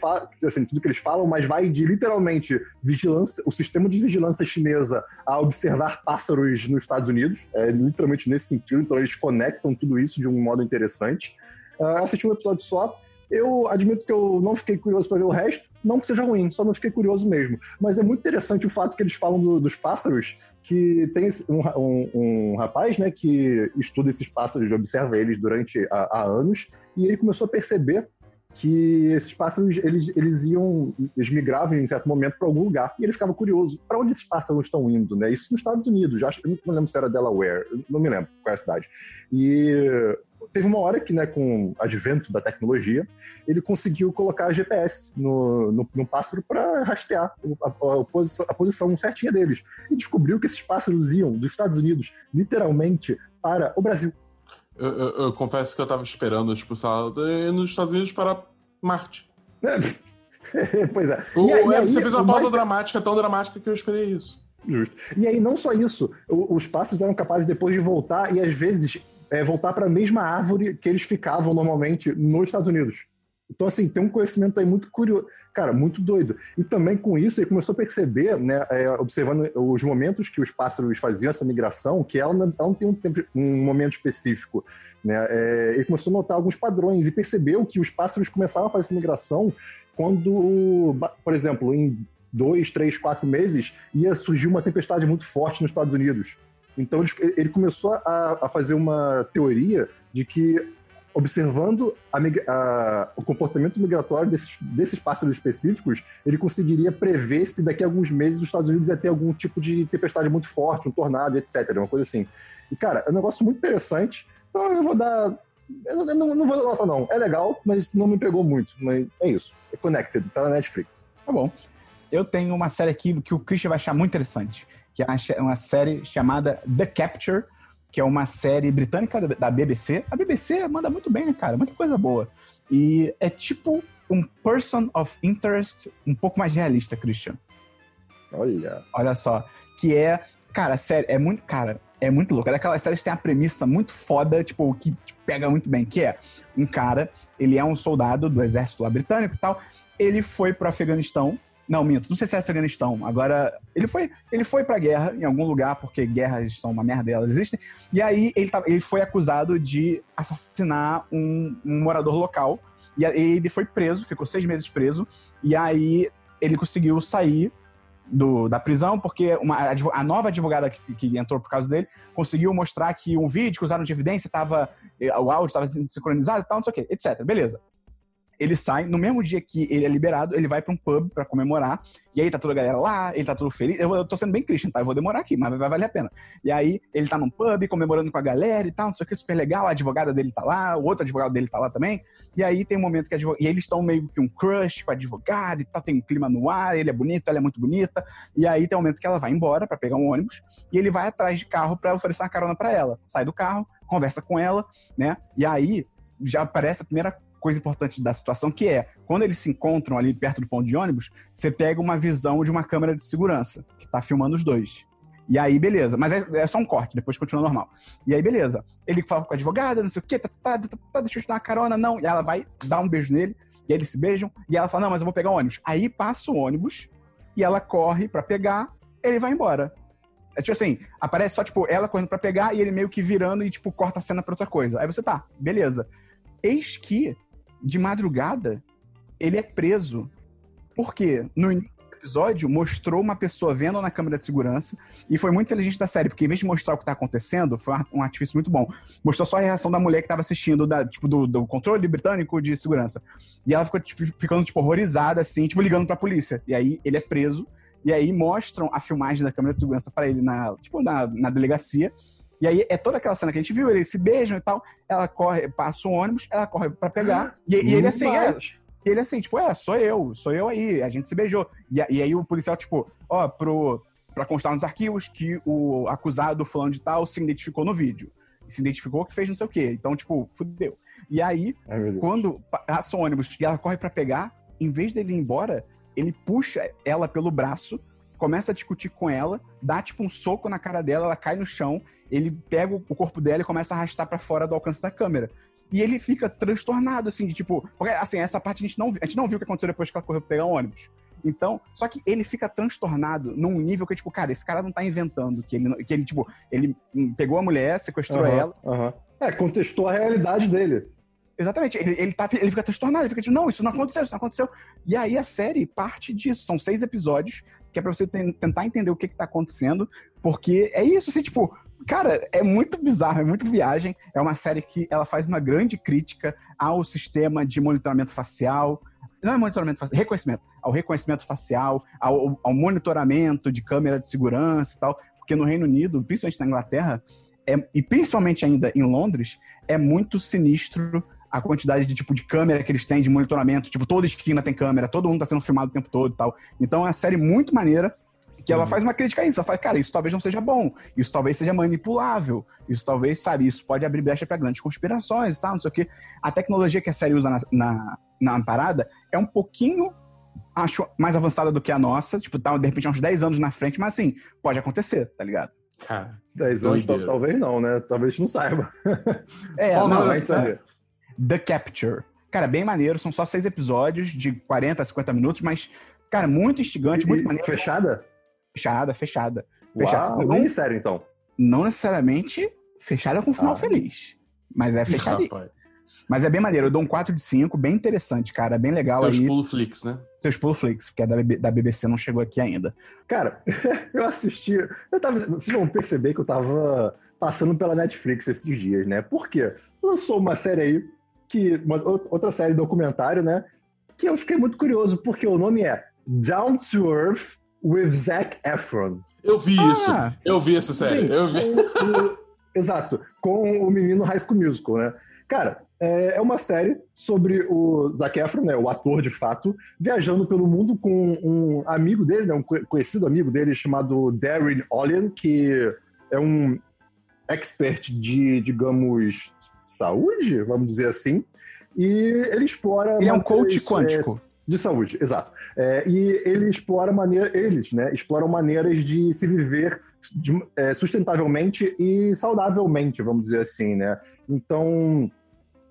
assim, tudo que eles falam, mas vai de literalmente vigilância, o sistema de vigilância chinesa a observar pássaros nos Estados Unidos, é literalmente nesse sentido. Então eles conectam tudo isso de um modo interessante. Uh, assisti um episódio só. Eu admito que eu não fiquei curioso para ver o resto, não que seja ruim, só não fiquei curioso mesmo. Mas é muito interessante o fato que eles falam do, dos pássaros, que tem um, um- um rapaz, né, que estuda esses pássaros, observa eles durante há, há anos, e ele começou a perceber que esses pássaros eles, eles iam, eles migravam em certo momento para algum lugar e ele ficava curioso para onde esses pássaros estão indo, né? Isso nos Estados Unidos, acho, eu não lembro se era Delaware, não me lembro qual é a cidade. E teve uma hora que, né, com o advento da tecnologia, ele conseguiu colocar GPS no, no, no pássaro para rastrear a, a- a posição, a posição certinha deles e descobriu que esses pássaros iam dos Estados Unidos literalmente para o Brasil. Eu, eu- eu confesso que eu tava esperando, tipo, ir nos Estados Unidos para Marte. pois é. O- aí- é, aí, você fez uma pausa mais- dramática, tão dramática que eu esperei isso. Justo. E aí, não só isso, os pássaros eram capazes depois de voltar e às vezes é, voltar para a mesma árvore que eles ficavam normalmente nos Estados Unidos. Então, assim, tem um conhecimento aí muito curioso, cara, muito doido. E também com isso, ele começou a perceber, né, é, observando os momentos que os pássaros faziam essa migração, que ela não, ela não tem um, tempo, um momento específico. Né? É, ele começou a notar alguns padrões e percebeu que os pássaros começaram a fazer essa migração quando, por exemplo, em dois, três, quatro meses, ia surgir uma tempestade muito forte nos Estados Unidos. Então ele, começou a, a fazer uma teoria de que, observando a a- o comportamento migratório desses, desses pássaros específicos, ele conseguiria prever se daqui a alguns meses os Estados Unidos ia ter algum tipo de tempestade muito forte, um tornado, etc. Uma coisa assim. E, cara, é um negócio muito interessante. Então eu vou dar. Eu não, não, não vou dar nota, não. É legal, mas não me pegou muito. Mas é isso. É Connected, tá na Netflix. Tá bom. Eu tenho uma série aqui que o Christian vai achar muito interessante, que é uma série chamada The Capture, que é uma série britânica da BBC. A BBC manda muito bem, né, cara? Muita coisa boa. E é tipo um person of interest um pouco mais realista, Christian. Olha. Olha só. Que é. Cara, sério, é muito. Cara, é muito louco. É daquelas séries que tem a premissa muito foda, tipo, que pega muito bem, que é um cara, ele é um soldado do exército lá britânico e tal. Ele foi pro Afeganistão. Não, minto, não sei se é Afeganistão. Agora, ele foi, ele foi pra guerra em algum lugar, porque guerras são uma merda, elas existem. E aí ele, tá, ele foi acusado de assassinar um, um morador local. E ele foi preso, ficou seis meses preso. E aí ele conseguiu sair do, da prisão, porque uma, a, nova advogada que, que, entrou por causa dele conseguiu mostrar que um vídeo que usaram de evidência estava. Eh, o áudio estava sincronizado e tal, não sei o quê, etc. Beleza ele sai, no mesmo dia que ele é liberado, ele vai para um pub para comemorar, e aí tá toda a galera lá, ele tá todo feliz. Eu, eu tô sendo bem Christian, tá? Eu vou demorar aqui, mas vai valer a pena. E aí ele tá num pub comemorando com a galera e tal, não sei o que, super legal, a advogada dele tá lá, o outro advogado dele tá lá também. E aí tem um momento que a advogada, e eles estão meio que um crush com a advogada e tal, tem um clima no ar, ele é bonito, ela é muito bonita. E aí tem um momento que ela vai embora para pegar um ônibus, e ele vai atrás de carro para oferecer uma carona para ela. Sai do carro, conversa com ela, né? E aí já aparece a primeira coisa importante da situação, que é, quando eles se encontram ali perto do ponto de ônibus, você pega uma visão de uma câmera de segurança, que tá filmando os dois. E aí, beleza. Mas é, é, só um corte, depois continua normal. E aí, beleza. Ele fala com a advogada, não sei o quê, tá, tá, tá, tá, deixa eu te dar uma carona, não. E ela vai dar um beijo nele, e eles se beijam, e ela fala, não, mas eu vou pegar o ônibus. Aí passa o ônibus, e ela corre para pegar, ele vai embora. É tipo assim, aparece só, tipo, ela correndo para pegar, e ele meio que virando e, tipo, corta a cena pra outra coisa. Aí você tá, beleza. Eis que de madrugada, ele é preso. Por quê? No episódio, mostrou uma pessoa vendo na câmera de segurança e foi muito inteligente da série, porque em vez de mostrar o que está acontecendo, foi um artifício muito bom. Mostrou só a reação da mulher que estava assistindo, da, tipo, do, do, controle britânico de segurança. E ela ficou tipo, ficando, tipo, horrorizada, assim, tipo, ligando pra polícia. E aí ele é preso, e aí mostram a filmagem da câmera de segurança para ele na, tipo, na, na delegacia. E aí é toda aquela cena que a gente viu, eles se beijam e tal. Ela corre, passa o ônibus, ela corre para pegar. E, e, ele assim, é, ele assim, tipo, é, sou eu, sou eu aí, a gente se beijou. E, e aí o policial, tipo, ó, pro, pra constar nos arquivos que o acusado fulano de tal se identificou no vídeo. Se identificou que fez não sei o quê. Então, tipo, fudeu. E aí, Ai, quando passa o ônibus e ela corre para pegar, em vez dele ir embora, ele puxa ela pelo braço, começa a discutir com ela, dá tipo um soco na cara dela, ela cai no chão ele pega o corpo dela e começa a arrastar para fora do alcance da câmera. E ele fica transtornado, assim, de tipo. Porque, assim, essa parte a gente não, a gente não viu o que aconteceu depois que ela correu pra pegar o ônibus. Então, só que ele fica transtornado num nível que, tipo, cara, esse cara não tá inventando. Que ele, que ele tipo, ele pegou a mulher, sequestrou uhum, ela. Uhum. É, contestou a realidade dele. Exatamente. Ele, ele, tá, ele fica transtornado, ele fica tipo, não, isso não aconteceu, isso não aconteceu. E aí a série parte disso. São seis episódios, que é pra você tentar entender o que que tá acontecendo. Porque é isso, assim, tipo, Cara, é muito bizarro, é muito viagem. É uma série que ela faz uma grande crítica ao sistema de monitoramento facial. Não é monitoramento facial, reconhecimento. Ao reconhecimento facial, ao, ao monitoramento de câmera de segurança e tal. Porque no Reino Unido, principalmente na Inglaterra, é, e principalmente ainda em Londres, é muito sinistro a quantidade de tipo de câmera que eles têm de monitoramento, tipo, toda esquina tem câmera, todo mundo tá sendo filmado o tempo todo e tal. Então é uma série muito maneira que ela uhum. faz uma crítica a isso. Ela fala, cara, isso talvez não seja bom, isso talvez seja manipulável, isso talvez, sabe, isso pode abrir brecha para grandes conspirações e tal, não sei o quê. A tecnologia que a série usa na, na, na parada é um pouquinho, acho, mais avançada do que a nossa, tipo, tá, de repente, uns 10 anos na frente, mas assim, pode acontecer, tá ligado? Cara, 10 anos talvez não, né? Talvez não saiba. É, oh, não, vai saber. The Capture. Cara, bem maneiro, são só seis episódios de 40 a 50 minutos, mas, cara, muito instigante, muito maneiro. Fechada? Fechada, fechada. fechada. Uau, não, sério, então. Não necessariamente fechada com final ah. feliz. Mas é fechadinho. Mas é bem maneiro. Eu dou um 4 de 5, bem interessante, cara. Bem legal Seus aí. flix, né? Seus flix, porque a da, da BBC não chegou aqui ainda. Cara, eu assisti. Eu tava, vocês vão perceber que eu tava passando pela Netflix esses dias, né? Por quê? Lançou uma série aí, que, uma, outra série documentário, né? Que eu fiquei muito curioso, porque o nome é Down to Earth with Zac Efron. Eu vi ah, isso. Eu vi essa série. Sim, eu vi. Exato, com o menino High School Musical, né? Cara, é, é uma série sobre o Zac Efron, né, o ator de fato, viajando pelo mundo com um amigo dele, né, um conhecido amigo dele chamado Darren Olien, que é um expert de, digamos, saúde, vamos dizer assim, e ele explora... Ele é um coach quântico. É, de saúde, exato. É, e ele explora maneira, eles, né, exploram maneiras de se viver de, é, sustentavelmente e saudavelmente, vamos dizer assim, né? Então,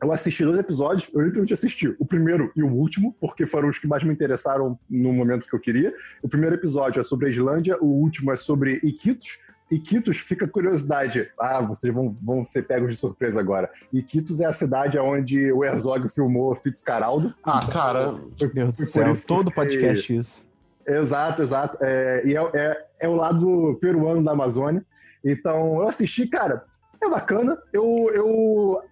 eu assisti dois episódios, eu literalmente assisti o primeiro e o último, porque foram os que mais me interessaram no momento que eu queria. O primeiro episódio é sobre a Islândia, o último é sobre Iquitos. Iquitos fica curiosidade. Ah, vocês vão, vão ser pegos de surpresa agora. Iquitos é a cidade onde o Herzog filmou Fitzcarraldo. Ah, cara. Meu Deus do céu, todo podcast isso. Exato, exato. É, e é, é, é, o lado peruano da Amazônia. Então, eu assisti, cara, é bacana. Eu, eu,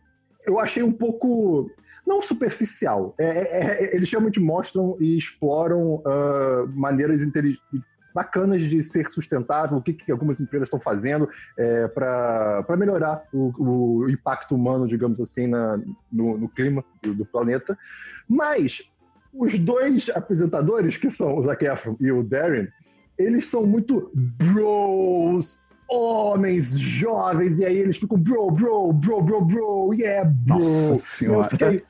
eu achei um pouco. Não superficial. É, é, é eles realmente mostram e exploram uh, maneiras bacanas de ser sustentável, o que, que algumas empresas estão fazendo é, para melhorar o, o, impacto humano, digamos assim, na, no, no clima do, do planeta. Mas os dois apresentadores, que são o Zac Efron e o Darren, eles são muito bros, homens jovens, e aí eles ficam bro, bro, bro, bro, bro, yeah, bro. Nossa senhora. Eu fiquei,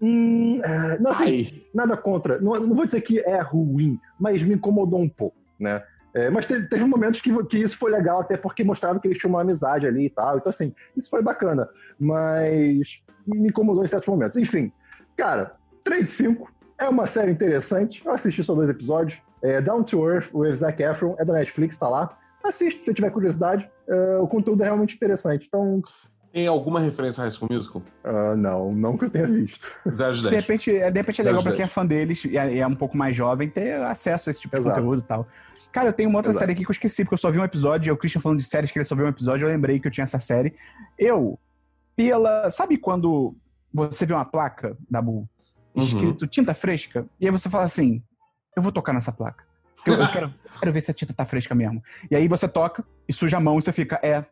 hum, uh, não, assim, nada contra. Não, não, vou dizer que é ruim, mas me incomodou um pouco, né? É, mas teve, teve, momentos que, que isso foi legal, até porque mostrava que eles tinham uma amizade ali e tal. Então, assim, isso foi bacana. Mas me incomodou em certos momentos. Enfim, cara, 3 de 5 é uma série interessante. Eu assisti só dois episódios. É Down to Earth, o Zac Efron, é da Netflix, tá lá. Assiste se tiver curiosidade. Uh, o conteúdo é realmente interessante. Então. Tem alguma referência a High School Musical? Uh, não, não que eu tenha visto. Zero de, 10. de repente, é, de repente é legal pra quem é fã deles e é, é, um pouco mais jovem ter acesso a esse tipo Exato. de conteúdo e tal. Cara, eu tenho uma outra Exato. série aqui que eu esqueci, porque eu só vi um episódio. O Christian falando de séries que ele só viu um episódio, eu lembrei que eu tinha essa série. Eu, pela. Sabe quando você vê uma placa da Bull Uhum. escrito uhum. tinta fresca, e aí você fala assim: eu vou tocar nessa placa. Eu, eu quero, quero ver se a tinta tá fresca mesmo. E aí você toca e suja a mão e você fica, é,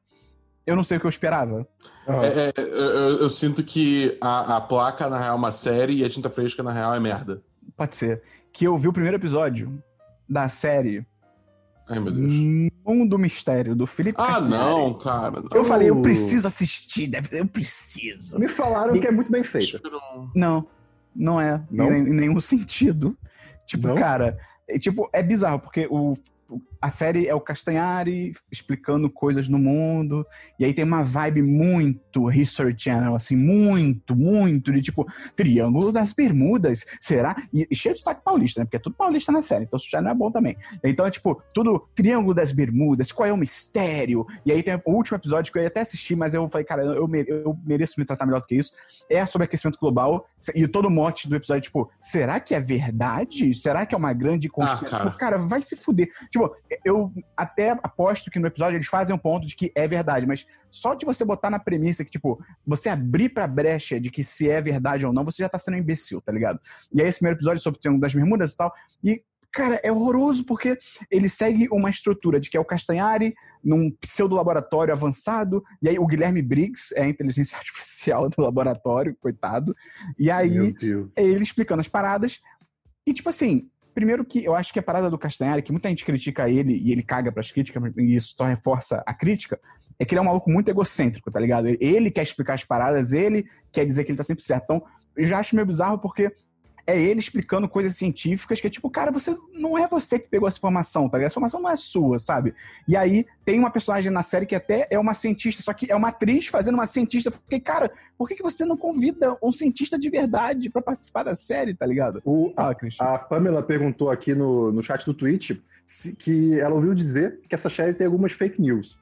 eu não sei o que eu esperava. É, é, eu, eu, sinto que a, a, placa, na real, é uma série e a tinta fresca, na real, é merda. Pode ser. Que eu vi o primeiro episódio da série. Ai, meu Deus. Mundo Mistério, do Felipe Ah, Castanhari. não, cara. Não. Eu falei, eu preciso assistir, eu preciso. Me falaram e... que é muito bem feito. Não. Não é, não? Em, em nenhum sentido. Tipo, não? cara, é, tipo, é bizarro, porque o, a série é o Castanhari explicando coisas no mundo, e aí tem uma vibe muito History Channel, assim, muito, muito, de tipo, Triângulo das Bermudas, será? E, e cheio de sotaque paulista, né? Porque é tudo paulista na série, então isso já não é bom também. Então é tipo, tudo Triângulo das Bermudas, qual é o mistério? E aí tem o último episódio que eu ia até assistir, mas eu falei, cara, eu, eu mereço me tratar melhor do que isso. É sobre aquecimento global, e todo o mote do episódio, tipo, será que é verdade? Será que é uma grande conspiração? Ah, cara. Tipo, cara, vai se fuder. Tipo, eu até aposto que no episódio eles fazem um ponto de que é verdade, mas só de você botar na premissa que, tipo, você abrir pra brecha de que se é verdade ou não, você já tá sendo um imbecil, tá ligado? E aí esse primeiro episódio sobre o Triângulo das Bermudas e tal, e cara, é horroroso porque ele segue uma estrutura de que é o Castanhari num pseudo-laboratório avançado, e aí o Guilherme Briggs é a inteligência artificial do laboratório, coitado, e aí é ele explicando as paradas, e tipo assim, Primeiro que eu acho que a parada do Castanhari, que muita gente critica ele e ele caga pras críticas, e isso só reforça a crítica, é que ele é um maluco muito egocêntrico, tá ligado? Ele quer explicar as paradas, ele quer dizer que ele tá sempre certo. Então, eu já acho meio bizarro porque é ele explicando coisas científicas que é tipo, cara, você não é você que pegou essa informação, tá ligado? Essa informação não é sua, sabe? E aí tem uma personagem na série que até é uma cientista, só que é uma atriz fazendo uma cientista. Porque, cara, por que, que você não convida um cientista de verdade para participar da série, tá ligado? O, a, a Pamela perguntou aqui no, no chat do Twitch se, que ela ouviu dizer que essa série tem algumas fake news.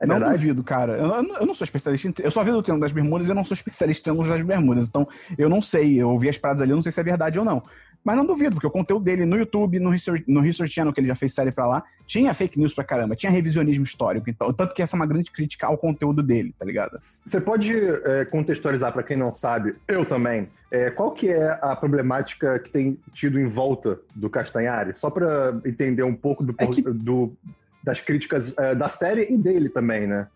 É não verdade? duvido, cara. Eu, eu, não sou especialista em. Eu só vi do Triângulo das Bermudas e eu não sou especialista em Triângulo das Bermudas. Então, eu não sei. Eu ouvi as paradas ali, eu não sei se é verdade ou não. Mas não duvido, porque o conteúdo dele no YouTube, no History, no History Channel, que ele já fez série pra lá, tinha fake news pra caramba, tinha revisionismo histórico. Então, tanto que essa é uma grande crítica ao conteúdo dele, tá ligado? Você pode é, contextualizar para quem não sabe, eu também, é, qual que é a problemática que tem tido em volta do Castanhari? Só para entender um pouco do, é que... do das críticas uh, da série e dele também, né?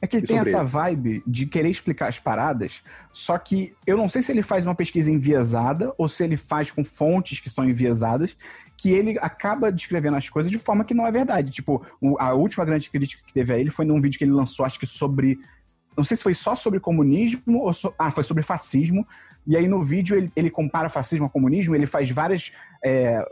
É que ele tem essa vibe de querer explicar as paradas, só que eu não sei se ele faz uma pesquisa enviesada ou se ele faz com fontes que são enviesadas, que ele acaba descrevendo as coisas de forma que não é verdade. Tipo, a última grande crítica que teve a ele foi num vídeo que ele lançou, acho que sobre. Não sei se foi só sobre comunismo ou. So, ah, foi sobre fascismo. E aí no vídeo ele, ele compara fascismo a comunismo, ele faz várias. É,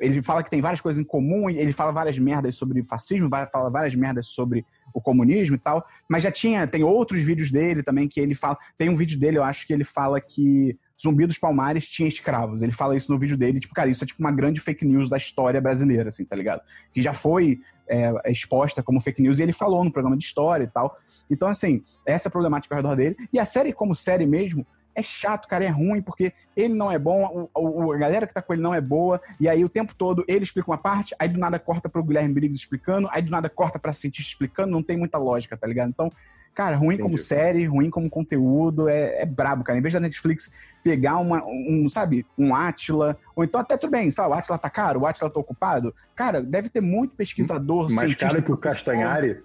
ele fala que tem várias coisas em comum, ele fala várias merdas sobre fascismo, fala várias merdas sobre o comunismo e tal, mas já tinha, tem outros vídeos dele também que ele fala, tem um vídeo dele, eu acho que ele fala que Zumbi dos Palmares tinha escravos. Ele fala isso no vídeo dele, tipo, cara, isso é tipo uma grande fake news da história brasileira, assim, tá ligado? Que já foi é, exposta como fake news e ele falou no programa de história e tal. Então, assim, essa é a problemática ao redor dele. E a série, como série mesmo, é chato, cara, é ruim, porque ele não é bom, o, o, a galera que tá com ele não é boa, e aí o tempo todo ele explica uma parte, aí do nada corta pro Guilherme Briggs explicando, aí do nada corta pra cientista explicando, não tem muita lógica, tá ligado? Então, cara, ruim Entendi. como série, ruim como conteúdo, é, é brabo, cara. Em vez da Netflix pegar uma, um, sabe, um Atila, ou então até tudo bem, sabe, o Atila tá caro, o Atila tá ocupado. Cara, deve ter muito pesquisador. Mais caro que o Castanhari?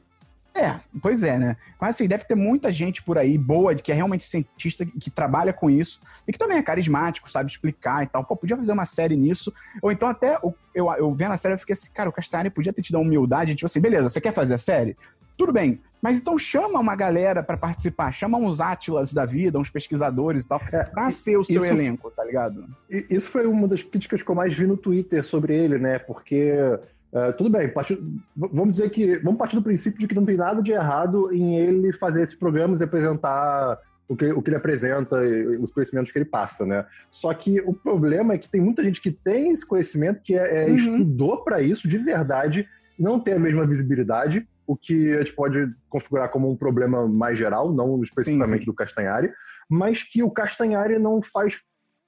É, pois é, né? Mas assim, deve ter muita gente por aí boa, que é realmente cientista, que trabalha com isso, e que também é carismático, sabe explicar e tal. Pô, podia fazer uma série nisso. Ou então até, eu, eu vendo a série, eu fiquei assim, cara, o Castanhari podia ter tido a humildade, tipo assim, beleza, você quer fazer a série? Tudo bem, mas então chama uma galera para participar, chama uns Atlas da vida, uns pesquisadores e tal, é, pra ser o seu isso, elenco, tá ligado? Isso foi uma das críticas que eu mais vi no Twitter sobre ele, né? Porque. Uh, tudo bem, vamos dizer que. Vamos partir do princípio de que não tem nada de errado em ele fazer esses programas e apresentar o que, o que ele apresenta, os conhecimentos que ele passa, né? Só que o problema é que tem muita gente que tem esse conhecimento, que é, é uhum. estudou para isso de verdade, não tem a mesma visibilidade o que a gente pode configurar como um problema mais geral, não especificamente sim, sim. do Castanhari, mas que o Castanhari não faz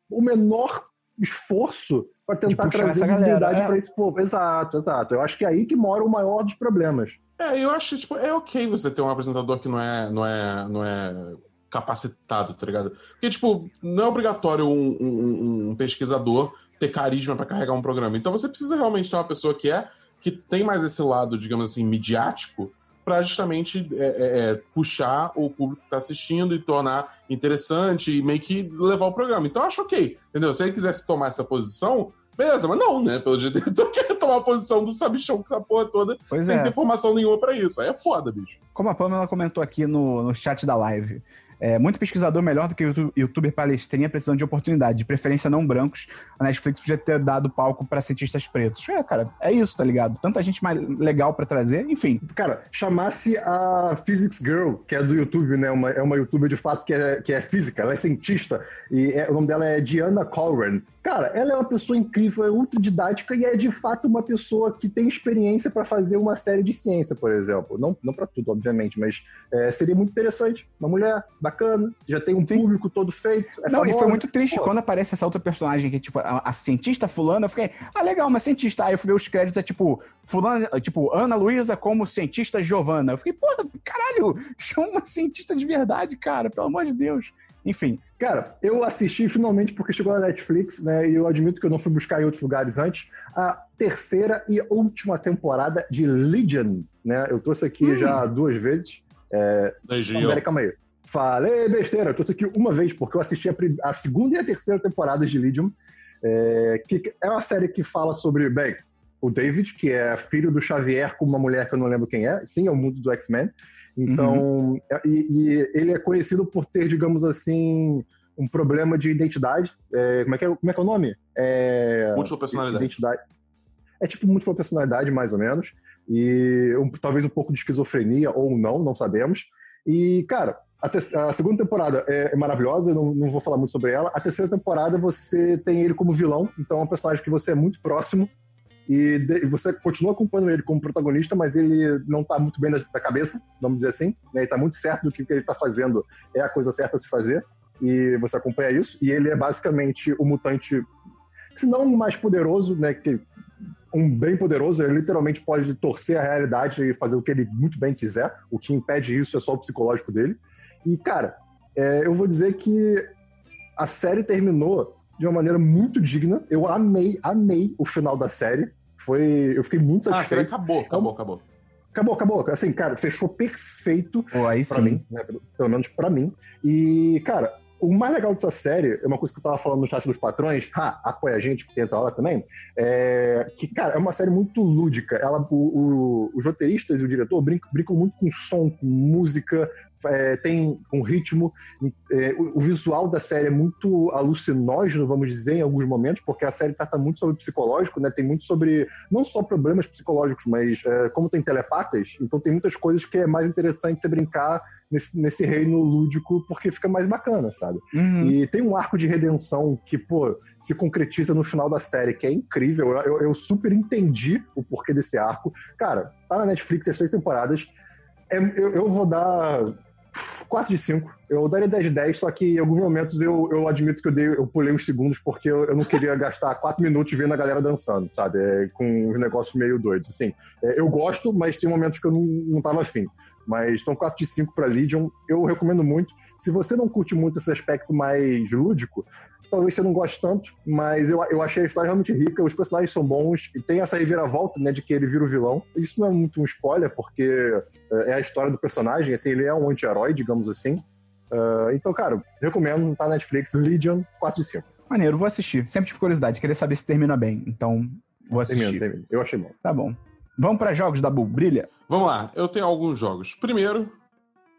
o menor esforço para tentar trazer visibilidade é. para esse povo. Exato, exato. Eu acho que é aí que mora o maior dos problemas. É, eu acho tipo, é ok você ter um apresentador que não é, não é, não é capacitado, tá ligado? Porque, tipo, não é obrigatório um, um, um pesquisador ter carisma para carregar um programa. Então você precisa realmente ter uma pessoa que é que tem mais esse lado, digamos assim, midiático, para justamente é, é, é, puxar o público que está assistindo e tornar interessante e meio que levar o programa. Então eu acho ok, entendeu? Se ele quisesse tomar essa posição, beleza, mas não, né? Pelo jeito, ele só quer tomar a posição do sabichão com essa porra toda, pois sem é. ter informação nenhuma para isso. Aí é foda, bicho. Como a Pamela comentou aqui no, no chat da live, é, muito pesquisador melhor do que o youtuber palestrinha precisando de oportunidade, de preferência não brancos. A Netflix podia ter dado palco para cientistas pretos. É, cara, é isso, tá ligado? Tanta gente mais legal para trazer, enfim. Cara, chamasse a Physics Girl, que é do YouTube, né? Uma, é uma youtuber de fato que é, que é física, ela é cientista, e é, o nome dela é Diana Colran. Cara, ela é uma pessoa incrível, é ultra didática e é de fato uma pessoa que tem experiência para fazer uma série de ciência, por exemplo. Não, não para tudo, obviamente, mas é, seria muito interessante. Uma mulher bacana, já tem um Sim. público todo feito. É não, famosa. e foi muito triste Pô. quando aparece essa outra personagem que, tipo, a, a, cientista fulana, eu fiquei, ah, legal, uma cientista. Aí eu fui ver os créditos, é tipo, fulana, tipo, Ana Luísa como cientista Giovana. Eu fiquei, pô, caralho, chama uma cientista de verdade, cara, pelo amor de Deus. Enfim. Cara, eu assisti finalmente porque chegou na Netflix, né? E eu admito que eu não fui buscar em outros lugares antes. A terceira e última temporada de Legion, né? Eu trouxe aqui hum. já duas vezes. É... Legion. Peraí, calma aí. Falei besteira, eu trouxe aqui uma vez, porque eu assisti a, a segunda e a terceira temporada de Legion. É... que é uma série que fala sobre, bem, o David, que é filho do Xavier com uma mulher que eu não lembro quem é. Sim, é o mundo do X-Men. Então, uhum. É, e, e, ele é conhecido por ter, digamos assim, um problema de identidade. É, como, é que é, como é que é o nome? É, múltipla personalidade. Identidade. É tipo múltipla personalidade, mais ou menos. E um, talvez um pouco de esquizofrenia, ou não, não sabemos. E, cara, a, a segunda temporada é, é maravilhosa, eu não, não, vou falar muito sobre ela. A terceira temporada você tem ele como vilão, então é um personagem que você é muito próximo e de, você continua acompanhando ele como protagonista, mas ele não está muito bem da, da, cabeça, vamos dizer assim. Né? Ele está muito certo do que, que ele está fazendo é a coisa certa a se fazer. E você acompanha isso. E ele é basicamente o mutante, se não o mais poderoso, né? Que, um bem poderoso, ele literalmente pode torcer a realidade e fazer o que ele muito bem quiser. O que impede isso é só o psicológico dele. E, cara, é, eu vou dizer que a série terminou de uma maneira muito digna. Eu amei, amei o final da série. Foi, eu fiquei muito satisfeito. Ah, acabou, acabou, acabou. Acabou, acabou. Assim, cara, fechou perfeito Pô, aí pra sim. mim, né? Pelo, pelo menos pra mim. E, cara, o mais legal dessa série, é uma coisa que eu tava falando no chat dos patrões, ah, apoia a gente, que tenta lá também, é que, cara, é uma série muito lúdica. Ela, o, o- os roteiristas e o diretor brincam, brincam muito com som, com música, é, tem um ritmo. é, o, o visual da série é muito alucinógeno, vamos dizer, em alguns momentos, porque a série trata muito sobre psicológico, né? Tem muito sobre, não só problemas psicológicos, mas é, como tem telepatas, então tem muitas coisas que é mais interessante você brincar nesse, nesse reino lúdico, porque fica mais bacana, sabe? Uhum. E tem um arco de redenção que, pô, se concretiza no final da série, que é incrível. Eu, eu- eu super entendi o porquê desse arco. Cara, tá na Netflix as três temporadas. É- eu, eu vou dar 4 de 5. Eu daria 10 de 10, só que em alguns momentos eu, eu admito que eu, dei, eu pulei uns segundos porque eu, eu não queria gastar 4 minutos vendo a galera dançando, sabe? É, com uns negócios meio doidos. Assim, é, eu gosto, mas tem momentos que eu não, não tava afim. Mas então 4 de 5 pra Legion, eu recomendo muito. Se você não curte muito esse aspecto mais lúdico, talvez você não goste tanto, mas eu, eu achei a história realmente rica, os personagens são bons, e tem essa reviravolta, né, de que ele vira o vilão. Isso não é muito um spoiler, porque é, é a história do personagem, assim, ele é um anti-herói, digamos assim. Ah, então, cara, recomendo, tá na Netflix, Legion 4 de 5. Maneiro, vou assistir. Sempre tive curiosidade, querer saber se termina bem. Então, vou assistir. Termina, termina. Eu achei bom. Tá bom. Vamos pra jogos da Bull. Brilha. Vamos lá, eu tenho alguns jogos. Primeiro,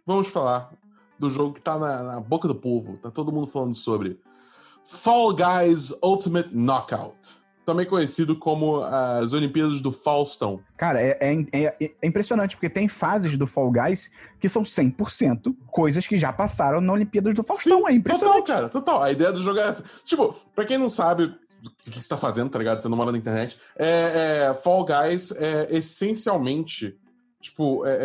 vamos falar do jogo que tá na, na boca do povo. Tá todo mundo falando sobre Fall Guys Ultimate Knockout. Também conhecido como as Olimpíadas do Faustão. Cara, é, é- é- é impressionante, porque tem fases do Fall Guys que são 100% coisas que já passaram na Olimpíadas do Faustão. é total, impressionante. cara, total. A ideia do jogo é essa. Tipo, pra quem não sabe o que você tá fazendo, tá ligado? Você não mora na internet. É, é, Fall Guys é essencialmente, tipo, é, é,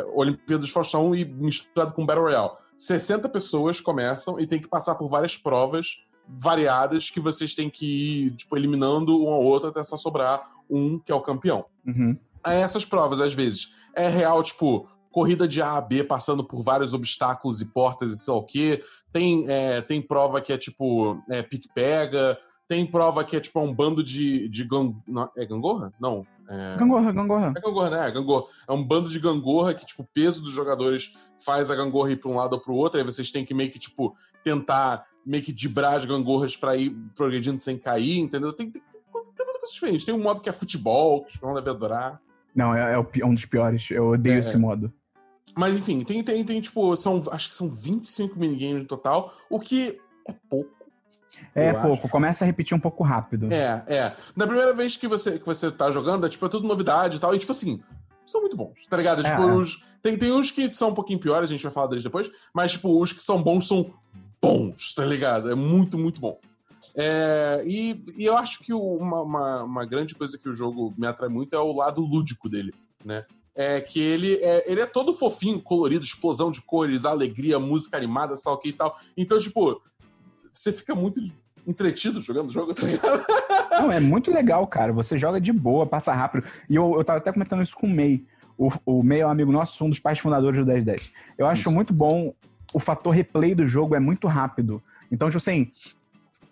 é, Olimpíadas do Faustão e misturado com Battle Royale. 60 pessoas começam e tem que passar por várias provas variadas que vocês têm que ir, tipo, eliminando um ao outro até só sobrar um que é o campeão. Uhum. Essas provas, às vezes, é real, tipo, corrida de A a B, passando por vários obstáculos e portas e sei lá o quê. Tem, é, tem prova que é tipo é, pique-pega. Tem prova que é tipo um bando de. de gang... não, é gangorra? Não. É... Gangorra, gangorra. É gangorra, né? É gangorra. É um bando de gangorra que, tipo, o peso dos jogadores faz a gangorra ir pra um lado ou pro outro. Aí vocês têm que meio que, tipo, tentar meio que dibrar as gangorras pra ir progredindo sem cair, entendeu? Tem, tem, tem, tem muita coisa diferente. Tem um modo que é futebol, que o Esperão deve adorar. Não, é, é pi- um dos piores. Eu odeio É. esse modo. Mas enfim, tem, tem, tem tipo, são, acho que são 25 minigames no total, o que é pouco. É Eu pouco, começa a repetir um pouco rápido. É, é. Na primeira vez que você, que você tá jogando, é tipo, é tudo novidade e tal, e tipo assim, são muito bons, tá ligado? É, tipo, é. os- tem, tem uns que são um pouquinho piores, a gente vai falar deles depois, mas tipo, os que são bons são bons, tá ligado? É muito, muito bom. É, e, e eu acho que uma, uma, uma grande coisa que o jogo me atrai muito é o lado lúdico dele, né? É que ele é, ele é todo fofinho, colorido, explosão de cores, alegria, música animada, sei o que e tal. Então, tipo, você fica muito entretido jogando o jogo, tá ligado? Não, é muito legal, cara. Você joga de boa, passa rápido. E eu, eu tava até comentando isso com o May. O, o May é um amigo nosso, um dos pais fundadores do 1010. Eu acho Isso. muito bom. O fator replay do jogo é muito rápido. Então, tipo assim,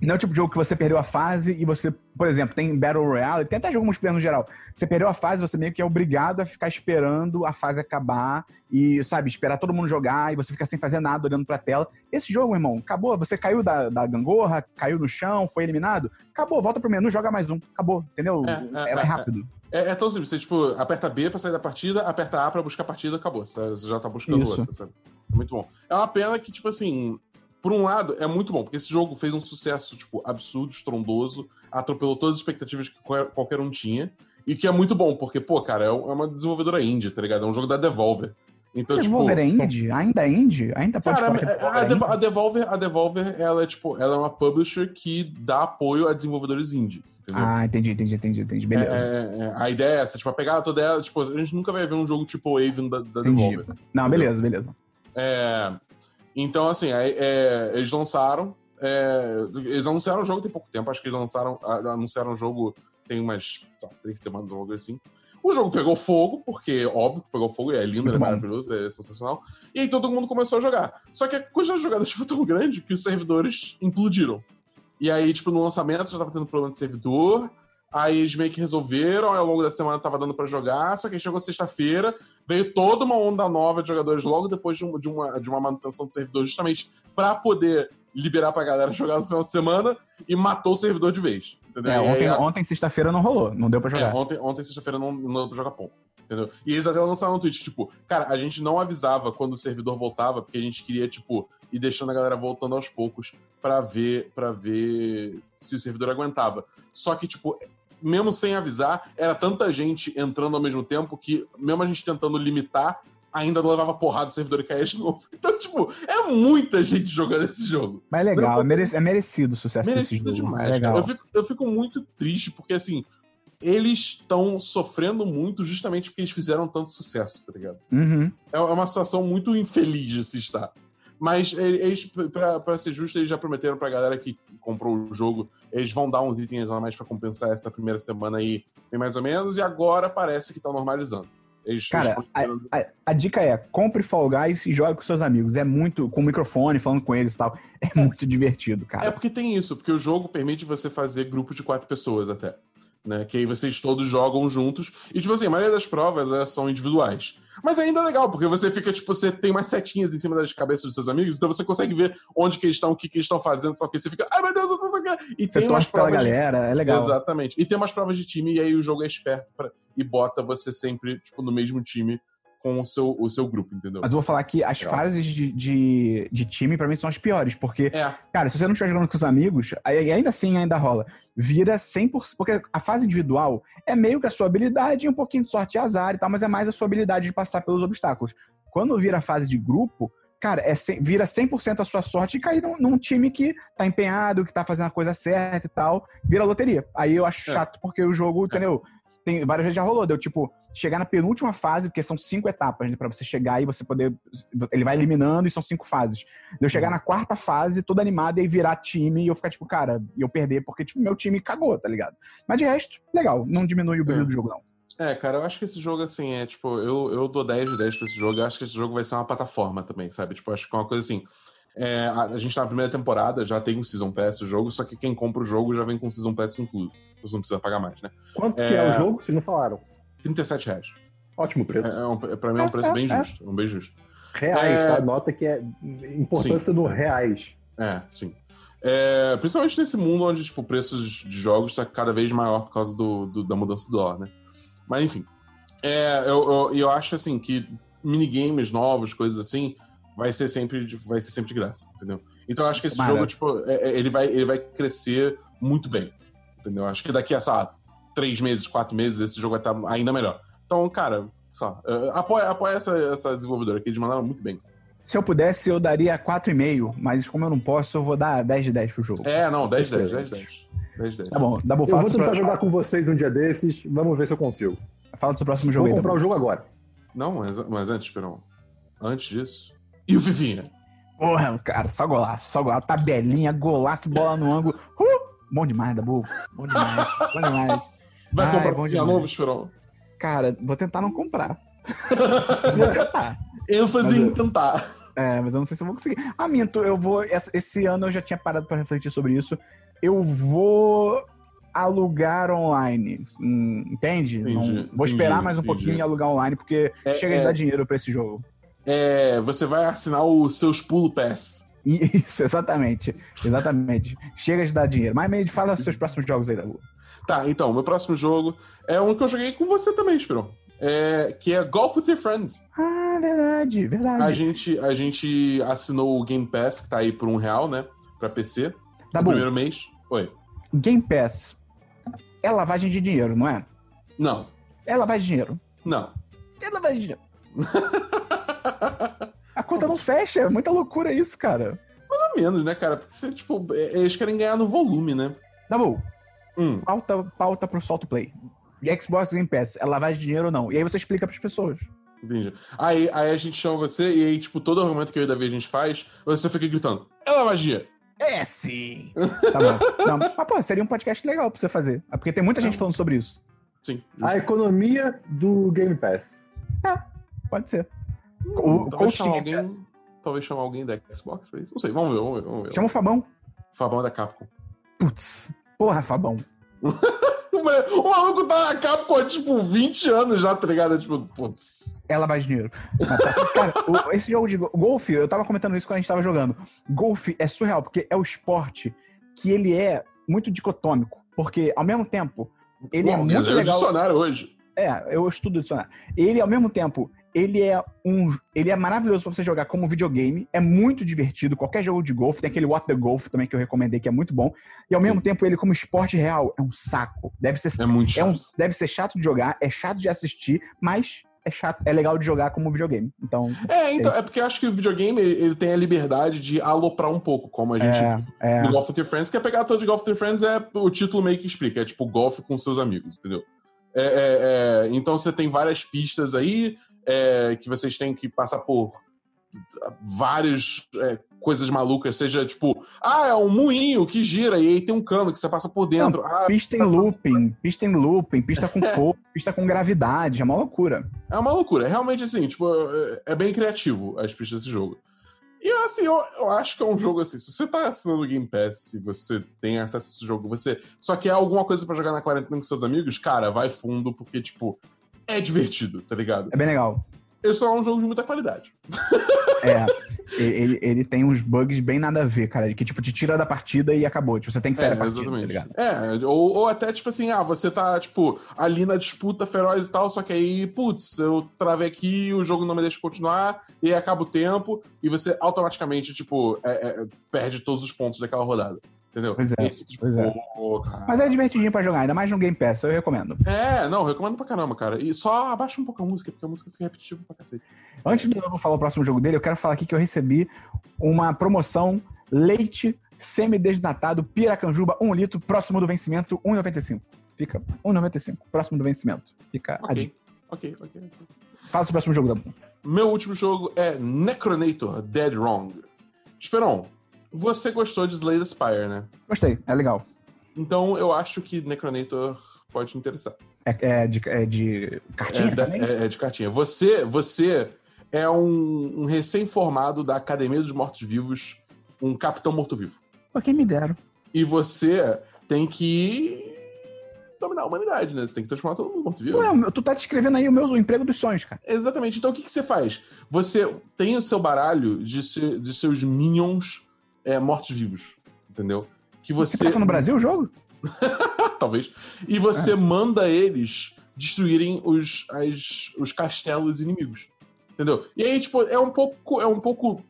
não é o tipo de jogo que você perdeu a fase e você, por exemplo, tem Battle Royale, tem até jogo multiplayer no geral. Você perdeu a fase, você meio que é obrigado a ficar esperando a fase acabar e, sabe, esperar todo mundo jogar e você fica sem fazer nada olhando pra tela. Esse jogo, irmão, acabou. Você caiu da, da gangorra, caiu no chão, foi eliminado. Acabou, volta pro menu, joga mais um. Acabou, entendeu? É, é, É, é, rápido. É, é tão simples, você tipo, aperta B pra sair da partida, aperta A pra buscar a partida, acabou. Você, você já tá buscando Isso. outra, sabe? É muito bom. É uma pena que, tipo assim, por um lado, é muito bom, porque esse jogo fez um sucesso, tipo, absurdo, estrondoso, atropelou todas as expectativas que qual- qualquer um tinha, e que é muito bom, porque, pô, cara, é é uma desenvolvedora indie, tá ligado? É um jogo da Devolver. Então, Devolver é tipo... indie? Ainda é indie? Ainda pode Cara, falar que a, Devolver a é a Devolver, a Devolver, ela é tipo, ela é uma publisher que dá apoio a desenvolvedores indie. Entendeu? Ah, entendi, entendi, entendi, entendi. Beleza. É, é, é, a ideia é essa, tipo, a pegada toda é, tipo, a gente nunca vai ver um jogo tipo A vindo da, da. Devolver. Não, beleza, beleza. É, então, assim, é, eles lançaram. é, eles anunciaram o jogo tem pouco tempo, acho que eles lançaram, anunciaram o jogo tem umas três semanas ou algo assim. O jogo pegou fogo, porque óbvio que pegou fogo, e é lindo, é maravilhoso, é sensacional. E aí todo mundo começou a jogar. Só que a quantidade de jogadas foi tão grande que os servidores implodiram. E aí, tipo, no lançamento já tava tendo problema de servidor, Aí eles meio que resolveram, ao longo da semana tava dando pra jogar, só que chegou sexta-feira, veio toda uma onda nova de jogadores logo depois de, um- de uma, de uma manutenção do servidor, justamente pra poder liberar pra galera jogar no final de semana, e matou o servidor de vez. Entendeu? É, E aí ontem, ontem sexta-feira, não rolou. Não deu pra é, jogar. ontem, ontem sexta-feira, não, não deu pra jogar ponto. Entendeu? E eles até lançaram no Twitch, tipo, cara, a gente não avisava quando o servidor voltava, porque a gente queria, tipo, ir deixando a galera voltando aos poucos pra ver, para ver se o servidor aguentava. Só que, tipo, mesmo sem avisar, era tanta gente entrando ao mesmo tempo que, mesmo a gente tentando limitar, ainda levava porrada do servidor e caía de novo. Então, tipo, é muita gente jogando esse jogo. Mas é legal, é, é merecido o sucesso Merecido desse jogo. demais, é legal. Eu fico, eu fico muito triste, porque assim, eles estão sofrendo muito justamente porque eles fizeram tanto sucesso, tá ligado? Uhum. É é uma situação muito infeliz de se estar. Mas eles, pra, pra ser justo, eles já prometeram pra galera que comprou o jogo, eles vão dar uns itens a mais pra compensar essa primeira semana aí, bem mais ou menos, e agora parece que tá normalizando. Eles, Cara, eles prometeram- A, a dica é, compre Fall Guys e jogue com seus amigos. É muito, com o microfone, falando com eles e tal. É muito divertido, É cara. porque tem isso, porque o jogo permite você fazer grupo de quatro pessoas até. Né? Que aí vocês todos jogam juntos. E, tipo assim, a maioria das provas elas são individuais. Mas ainda é legal, porque você fica, tipo, você tem umas setinhas em cima das cabeças dos seus amigos, então você consegue ver onde que eles estão, o que, que eles estão fazendo, só que você fica, ai meu Deus, eu tô só E Você tem torce pela galera, é legal. Exatamente. E tem umas provas de time, e aí o jogo é esperto pra- e bota você sempre, tipo, no mesmo time com o seu, o seu grupo, entendeu? Mas eu vou falar que as Legal. fases de, de, de time, pra mim, são as piores. Porque, É, cara, se você não estiver jogando com os amigos, aí ainda assim ainda rola. Vira 100%. Porque a fase individual é meio que a sua habilidade e um pouquinho de sorte e azar e tal, mas é mais a sua habilidade de passar pelos obstáculos. Quando vira a fase de grupo, cara, é, cem- vira 100% a sua sorte e cair num, num time que tá empenhado, que tá fazendo a coisa certa e tal. Vira loteria. Aí eu acho É. chato porque o jogo, entendeu? Tem, várias vezes já rolou, deu tipo, chegar na penúltima fase, porque são cinco etapas, né, pra você chegar e você poder. Ele vai eliminando e são cinco fases. Deu chegar na quarta fase, todo animado, e virar time e eu ficar tipo, cara, e eu perder, porque, tipo, meu time cagou, tá ligado? Mas de resto, legal, não diminui o brilho É. do jogo, não. É, cara, eu acho que esse jogo, assim, é tipo, eu, eu dou 10 de 10 pra esse jogo. Eu acho que esse jogo vai ser uma plataforma também, sabe? Tipo, acho que é uma coisa assim. é, a, a gente tá na primeira temporada, já tem um Season Pass o jogo, só que quem compra o jogo já vem com o Season Pass incluído. Você não precisa pagar mais, né? Quanto que é É. o jogo? Vocês não falaram. 37 reais. Ótimo preço. É, é um, pra mim é um preço bem justo. É um bem justo. Reais, É. tá? Nota que é importância no reais. É, sim. É, principalmente nesse mundo onde, tipo, preços de jogos tá cada vez maior por causa do, do- da mudança do dólar, né? Mas, enfim. É, eu, eu, eu acho, assim, que minigames novos, coisas assim, vai ser sempre de, vai ser sempre de graça, entendeu? Então eu acho que esse Tomara. jogo, tipo, é- é- ele, vai, ele vai crescer muito bem, entendeu? Acho que daqui a, sei lá, três meses, quatro meses, esse jogo vai estar ainda melhor. Então, cara, só, é, apoia, apoia essa, essa desenvolvedora, que eles mandaram muito bem. Se eu pudesse, eu daria 4,5, mas como eu não posso, eu vou dar 10 de 10 pro jogo. É, não, 10, 10, 10, Excelente. 10. 10, 10. Tá bom, dá bom, Eu vou tentar seu, jogar com vocês um dia desses. Vamos ver se eu consigo. fala do seu próximo jogo Vou aí. comprar Dabu. o jogo agora. Não, mas, mas antes, Esperão. Antes disso. E o Vivinha? Porra, cara, só golaço, só golaço. Tabelinha, golaço, bola no ângulo. Uh! Bom demais, Dabu. Bom demais, bom demais. Vai Ai, comprar demais. novo, Esperão? Cara, vou tentar não comprar. vou tentar. ênfase em tentar. É, mas eu não sei se eu vou conseguir. Ah, minto, eu vou. Esse ano eu já tinha parado pra refletir sobre isso. Eu vou alugar online. Hum, entende? Entendi, Não- vou entendi, esperar mais um entendi. pouquinho e alugar online, porque É, chega é. de dar dinheiro pra esse jogo. É, você vai assinar os seus pulo pass. Isso, exatamente. Exatamente. Chega de dar dinheiro. Mas, Meide, fala os seus próximos jogos aí, Dabu. Tá, então, meu próximo jogo é um que eu joguei com você também, Esperão. É, que é Golf with Your Friends. Ah, verdade, verdade. A gente, a gente assinou o Game Pass, que tá aí por um real, né? Pra PC. No Dabu, primeiro mês. Oi. Game Pass é lavagem de dinheiro, não é? Não. É lavagem de dinheiro. Não. É lavagem de dinheiro. A conta não fecha, é muita loucura isso, cara. Mais ou menos, né, cara? Porque você, tipo, é- eles querem ganhar no volume, né? Dabu, Hum. pauta, pauta pro Solto Play. E Xbox Game Pass, é lavagem de dinheiro ou não? E aí você explica pras pessoas. Entendi. Aí, aí a gente chama você e aí, tipo, todo argumento que eu e o Davi a gente faz, você fica gritando, é uma magia! É sim! tá bom. Não, mas, pô, seria um podcast legal pra você fazer. É porque tem muita gente falando sobre isso. Sim. A economia do Game Pass. Pode ser. Hum, O coach chamar alguém. Talvez chamar alguém da Xbox pra isso. Não sei, vamos ver, vamos ver, vamos ver. Chama o Fabão. Fabão é da Capcom. Putz. Porra, Fabão. O maluco tá na Capcom há, tipo, 20 anos já, tá ligado? Tipo, putz. Ela vai dinheiro. Cara, o, esse jogo de golfe, eu tava comentando isso quando a gente tava jogando. Golfe é surreal, porque é o esporte que ele é muito dicotômico. Porque, ao mesmo tempo, ele é Bom, muito eu legal. dicionário hoje. É, eu estudo dicionário. Ele, ao mesmo tempo, ele é um. Ele é maravilhoso pra você jogar como videogame. É muito divertido. Qualquer jogo de golfe. Tem aquele What the Golf também que eu recomendei, que é muito bom. E ao Sim. mesmo tempo, ele, como esporte real, é um saco. Deve ser, É muito é chato. um, deve ser chato de jogar, é chato de assistir, mas é chato, é legal de jogar como videogame. Então. É, então, Esse. é porque eu acho que o videogame ele, tem a liberdade de aloprar um pouco, como a gente É, é. no Golf with Your Friends, que a pegada toda de Golf with Your Friends é o título meio que explica, é tipo golfe com seus amigos, entendeu? É, é, é, então você tem várias pistas aí é, que vocês têm que passar por várias é, coisas malucas, seja tipo, ah, é um moinho que gira e aí tem um cano que você passa por dentro. ah, Pista em looping, pista em looping, pista com fogo, pista com gravidade, é uma loucura. É uma loucura. É realmente assim, tipo, é- é bem criativo as pistas desse jogo. E assim, eu, eu acho que é um jogo assim. Se você tá assinando o Game Pass, se você tem acesso a esse jogo, você só quer alguma coisa pra jogar na quarentena com seus amigos, cara, vai fundo, porque, tipo, é divertido, tá ligado? É bem legal. Ele só é um jogo de muita qualidade. É. ele, ele tem uns bugs bem nada a ver, cara. Que, tipo, te tira da partida e acabou. Tipo, você tem que sair É, da partida, tá exatamente. ligado? É, ou, ou até, tipo assim, ah, você tá, tipo, ali na disputa feroz e tal, só que aí, putz, eu travei aqui, o jogo não me deixa continuar, e aí acaba o tempo, e você automaticamente, tipo, é- é, perde todos os pontos daquela rodada. Entendeu? Pois é, tipo, pois é. pô. Mas é divertidinho pra jogar, ainda mais no Game Pass, eu recomendo. É, não, recomendo pra caramba, cara. E só abaixa um pouco a música, porque a música fica repetitiva pra cacete. Antes de eu falar o próximo jogo dele, eu quero falar aqui que eu recebi uma promoção leite semi-desnatado Piracanjuba 1 litro, próximo do vencimento, 1,95. Fica 1,95, próximo do vencimento. Fica a Ok, dica. ok, ok. Fala sobre o próximo jogo da Meu último jogo é Necronator Dead Wrong. Esperon, você gostou de Slay the Spire, né? Gostei, é legal. Então eu acho que Necronator pode te interessar. É, é de, é de cartinha É, é- é de cartinha. Você, você é um, um recém-formado da Academia dos Mortos-Vivos, um capitão morto-vivo. Pô, quem me deram. E você tem que dominar a humanidade, né? Você tem que transformar todo mundo morto-vivo. Pô, é, tu tá descrevendo aí o meu o emprego dos sonhos, cara. Exatamente. Então o que, que você faz? Você tem o seu baralho de, se- de seus minions é, mortos-vivos. Entendeu? Que Você passa no Brasil o jogo? Talvez. E É. você manda eles destruírem os, as- os castelos inimigos. Entendeu? E aí, tipo, é um pouco. É um pouco.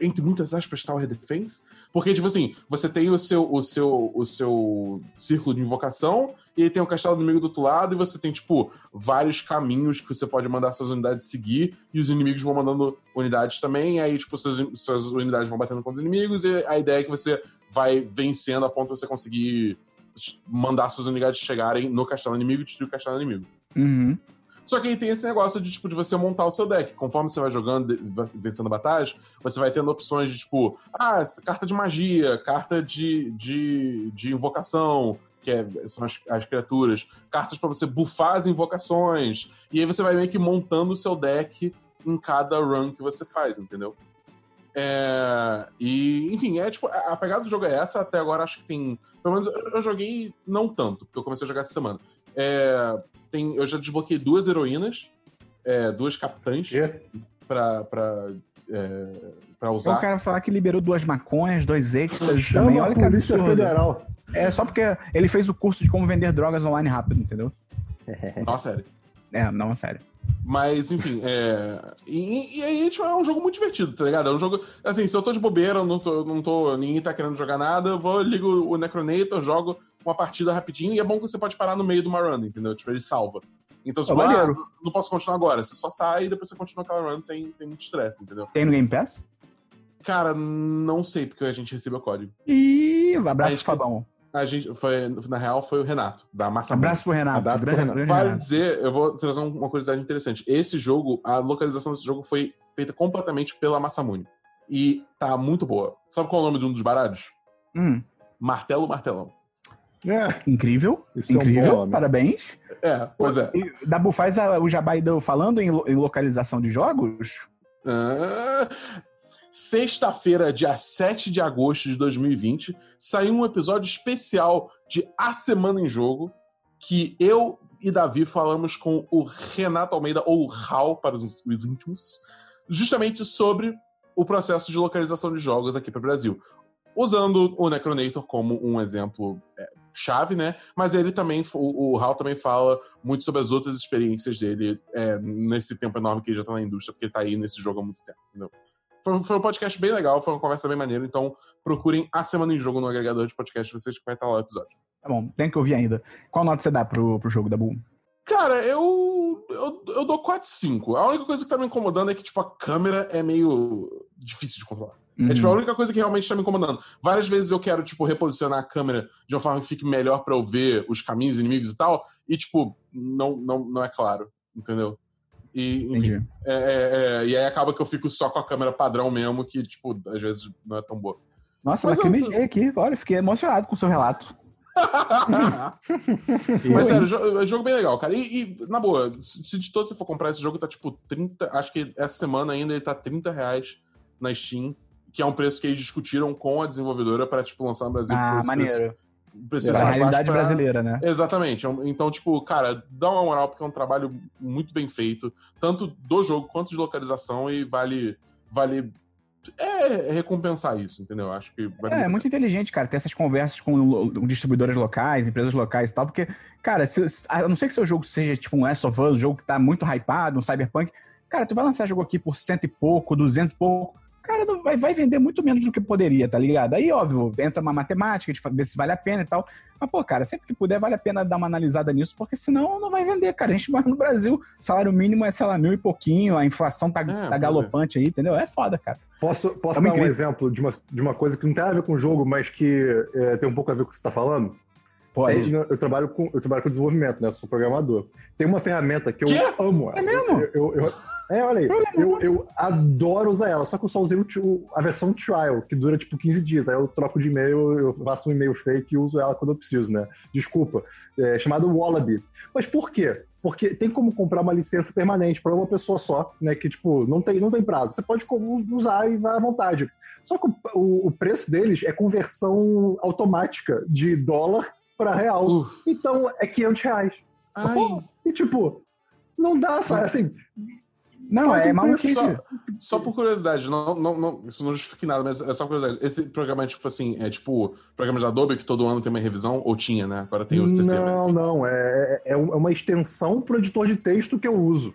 Entre muitas aspas, Tower Defense. Porque, tipo assim, você tem o seu, o seu, o seu círculo de invocação, e aí tem o castelo inimigo do outro lado, e você tem, tipo, vários caminhos que você pode mandar suas unidades seguir, e os inimigos vão mandando unidades também, aí, tipo, suas, suas unidades vão batendo contra os inimigos, e a ideia é que você vai vencendo a ponto de você conseguir mandar suas unidades chegarem no castelo inimigo e destruir o castelo inimigo. Uhum. Só que aí tem esse negócio de, tipo, de você montar o seu deck. Conforme você vai jogando, vencendo batalhas, você vai tendo opções de, tipo, ah, carta de magia, carta de, de, de invocação, que é- são as, as criaturas, cartas pra você buffar as invocações. E aí você vai meio que montando o seu deck em cada run que você faz, entendeu? É, e, enfim, é tipo, a pegada do jogo é essa, até agora acho que tem. Pelo menos eu, eu joguei não tanto, porque eu comecei a jogar essa semana. É, tem, eu já desbloqueei duas heroínas, é, duas capitãs Quê? pra, pra, é, pra Eu usar. quero falar que liberou duas maconhas, dois extras também. a Olha que Polícia absurdo. Federal. É só porque ele fez o curso de como vender drogas online rápido, entendeu? Nossa, sério. É, não, é sério. Mas, enfim, é. E, e aí, tipo, é um jogo muito divertido, tá ligado? É um jogo. Assim, se eu tô de bobeira, eu não tô, não tô. Ninguém tá querendo jogar nada, eu vou, ligo o Necronator, jogo uma partida rapidinho, e é bom que você pode parar no meio de uma run, entendeu? Tipo, ele salva. Então, se Pô, você maneiro. ah, não posso continuar agora, você só sai e depois você continua aquela run sem, sem muito estresse, entendeu? Tem no Game Pass? Cara, não sei, porque a gente recebeu o código. E A abraço pro Fabão. A gente foi, na real, foi o Renato, da Massa Abraço pro Renato. Abraço pro Renato. grande Vale Renato. dizer, eu vou trazer um- uma curiosidade interessante. Esse jogo, a localização desse jogo foi feita completamente pela Massamune. E tá muito boa. Sabe qual é o nome de um dos baralhos? Hum, Martelo Martelão. É, incrível. Isso é um incrível. bom nome. Parabéns. É, pois é. E Dabu faz a- o Jabai do- falando em, em localização de jogos. Ah, Sexta-feira, dia 7 de agosto de 2020, saiu um episódio especial de A Semana em Jogo, que eu e Davi falamos com o Renato Almeida, ou Hal para os, os íntimos, justamente sobre o processo de localização de jogos aqui para o Brasil. Usando o Necronator como um exemplo é, chave, né? Mas ele também, o, o Hal também fala muito sobre as outras experiências dele é, nesse tempo enorme que ele já tá na indústria, porque ele tá aí nesse jogo há muito tempo, entendeu? Foi, foi, um podcast bem legal, foi uma conversa bem maneira, então procurem a Semana em Jogo no agregador de podcast, vocês que vai estar lá o episódio. Tá bom, tem que ouvir ainda. Qual nota você dá pro, pro jogo da Boom? Cara, eu, eu, eu dou 4-5. A única coisa que tá me incomodando é que, tipo, a câmera é meio difícil de controlar. Uhum. É tipo a uhum. única coisa que realmente tá me incomodando. Várias vezes eu quero, tipo, reposicionar a câmera de uma forma que fique melhor para eu ver os caminhos inimigos e tal, e, tipo, não, não, não é claro, entendeu? E, enfim, é, é, é, e aí acaba que eu fico só com a câmera padrão mesmo, que, tipo, às vezes não é tão boa. Nossa, mas, mas eu... aqui, olha, fiquei emocionado com o seu relato. Mas sério, jogo, é jogo bem legal, cara. E, e, na boa, se de todos você for comprar esse jogo, tá tipo 30. Acho que essa semana ainda ele tá 30 reais na Steam, que é um preço que eles discutiram com a desenvolvedora para tipo, lançar no Brasil. Ah, maneiro. Preço, preço a realidade pra... brasileira, né? Exatamente. Então, tipo, cara, dá uma moral, porque é um trabalho muito bem feito, tanto do jogo quanto de localização, e vale, vale é recompensar isso, entendeu? Acho que. É, é muito inteligente, cara, ter essas conversas com distribuidores locais, empresas locais e tal, porque, cara, se, a não ser que seu jogo seja tipo um Last of Us, um jogo que tá muito hypado, um Cyberpunk, cara, tu vai lançar jogo aqui por cento e pouco, duzentos e pouco, cara, vai, vai vender muito menos do que poderia, tá ligado? Aí, óbvio, entra uma matemática de ver se vale a pena e tal. Mas, pô, cara, sempre que puder, vale a pena dar uma analisada nisso, porque senão não vai vender, cara. A gente mora no Brasil, salário mínimo é, sei lá, mil e pouquinho, a inflação tá, é, tá galopante aí, entendeu? É foda, cara. Posso, posso é dar um exemplo de uma, de uma coisa que não tem a ver com o jogo, mas que é, tem um pouco a ver com o que você tá falando? Pode. Eu trabalho, com, eu trabalho com desenvolvimento, né? Eu sou programador. Tem uma ferramenta que eu que? amo. É mesmo? Eu, eu, é, olha aí. Eu, eu adoro usar ela, só que eu só usei o, a versão trial, que dura tipo 15 dias. Aí eu troco de e-mail, eu faço um e-mail fake e uso ela quando eu preciso, né? Desculpa. É chamado Wallaby. Mas por quê? Porque tem como comprar uma licença permanente para uma pessoa só, né? Que, tipo, não tem, não tem prazo. Você pode usar e vai à vontade. Só que o, o preço deles é conversão automática de dólar para real. Uf. Então é 500 reais. Pô, e tipo, não dá, sabe? Assim, não, é maluquice. Só, só por curiosidade, não, não, não, isso não justifica nada, mas é só curiosidade. Esse programa é tipo assim, é tipo programa de Adobe que todo ano tem uma revisão, ou tinha, né? Agora tem o CC. Não, não, é, é, é uma extensão pro editor de texto que eu uso.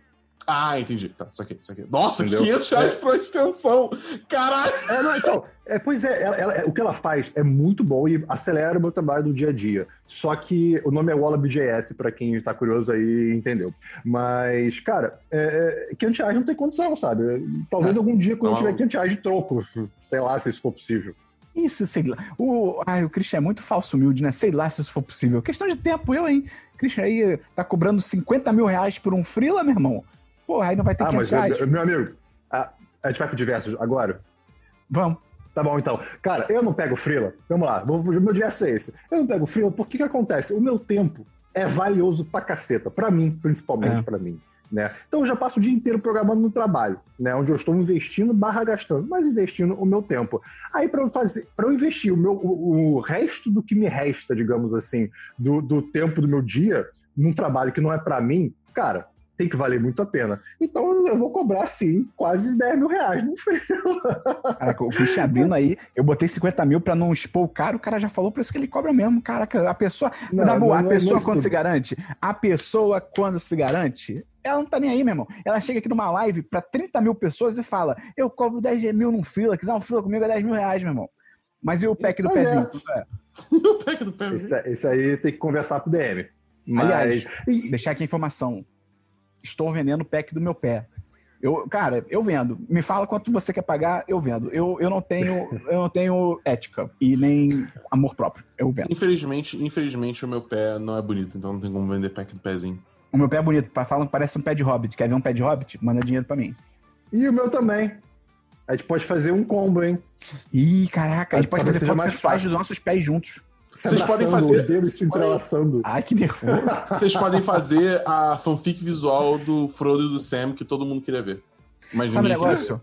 Ah, entendi. Tá, isso aqui, isso aqui. Nossa, Entendeu? 500 reais é. por extensão. Caralho! É, não, então, é, pois é, ela, ela, o que ela faz é muito bom e acelera o meu trabalho do dia a dia. Só que o nome é Wallaby.js, para quem tá curioso aí entendeu. Mas, cara, é, 500 reais não tem condição, sabe? Talvez é. algum dia, quando não. eu tiver 500 reais de troco, sei lá se isso for possível. Isso, sei lá. O, ai, o Christian é muito falso humilde, né? Sei lá se isso for possível. Questão de tempo, eu, hein? Christian aí tá cobrando 50 mil reais por um freela, meu irmão. Porra, aí não vai ter ah, mas, eu, meu amigo, a, a, gente vai pro diversos agora? Vamos. Tá bom, então. Cara, eu não pego Freela. Vamos lá, vou, meu diverso é esse. Eu não pego Freela porque que acontece? O meu tempo é valioso pra caceta. Pra mim, principalmente é. pra mim. Né? Então eu já passo o dia inteiro programando no trabalho, né? Onde eu estou investindo barra gastando, mas investindo o meu tempo. Aí para eu fazer, para eu investir o meu o, o, resto do que me resta, digamos assim, do, do tempo do meu dia num trabalho que não é para mim, cara, tem que valer muito a pena. Então eu vou cobrar, sim, quase 10 mil reais no frio. Caraca, o Christian abrindo aí, eu botei 50 mil pra não expor o cara, o cara já falou por isso que ele cobra mesmo. Caraca, a pessoa. Não, na boa, não, a pessoa quando se garante, a pessoa quando se garante, ela não tá nem aí, meu irmão. Ela chega aqui numa live pra 30 mil pessoas e fala: Eu cobro 10 mil num fila, quiser um fila comigo é 10 mil reais, meu irmão. Mas e o pack do pois pezinho? É. o pack do pezinho. Esse, esse, aí tem que conversar com o DM. Mas... Aliás, deixar aqui a informação estou vendendo o pack do meu pé. Eu, cara, eu vendo. Me fala quanto você quer pagar, eu vendo. Eu, eu não tenho, eu não tenho ética e nem amor próprio. Eu vendo. Infelizmente, infelizmente o meu pé não é bonito, então não tem como vender pack do pezinho. O meu pé é bonito, falam que parece um pé de hobbit. Quer ver um pé de hobbit? Manda dinheiro para mim. E o meu também. A gente pode fazer um combo, hein? Ih, caraca, a gente pode fazer fotos dos nossos pés juntos. Vocês podem fazer. Dedos se entrelaçando. Ai, que nervoso. Vocês podem fazer a fanfic visual do Frodo e do Sam que todo mundo queria ver. Mas Sabe o negócio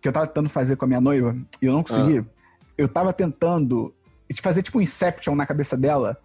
que eu tava tentando fazer com a minha noiva e eu não consegui? Ah. Eu tava tentando fazer tipo um Inception na cabeça dela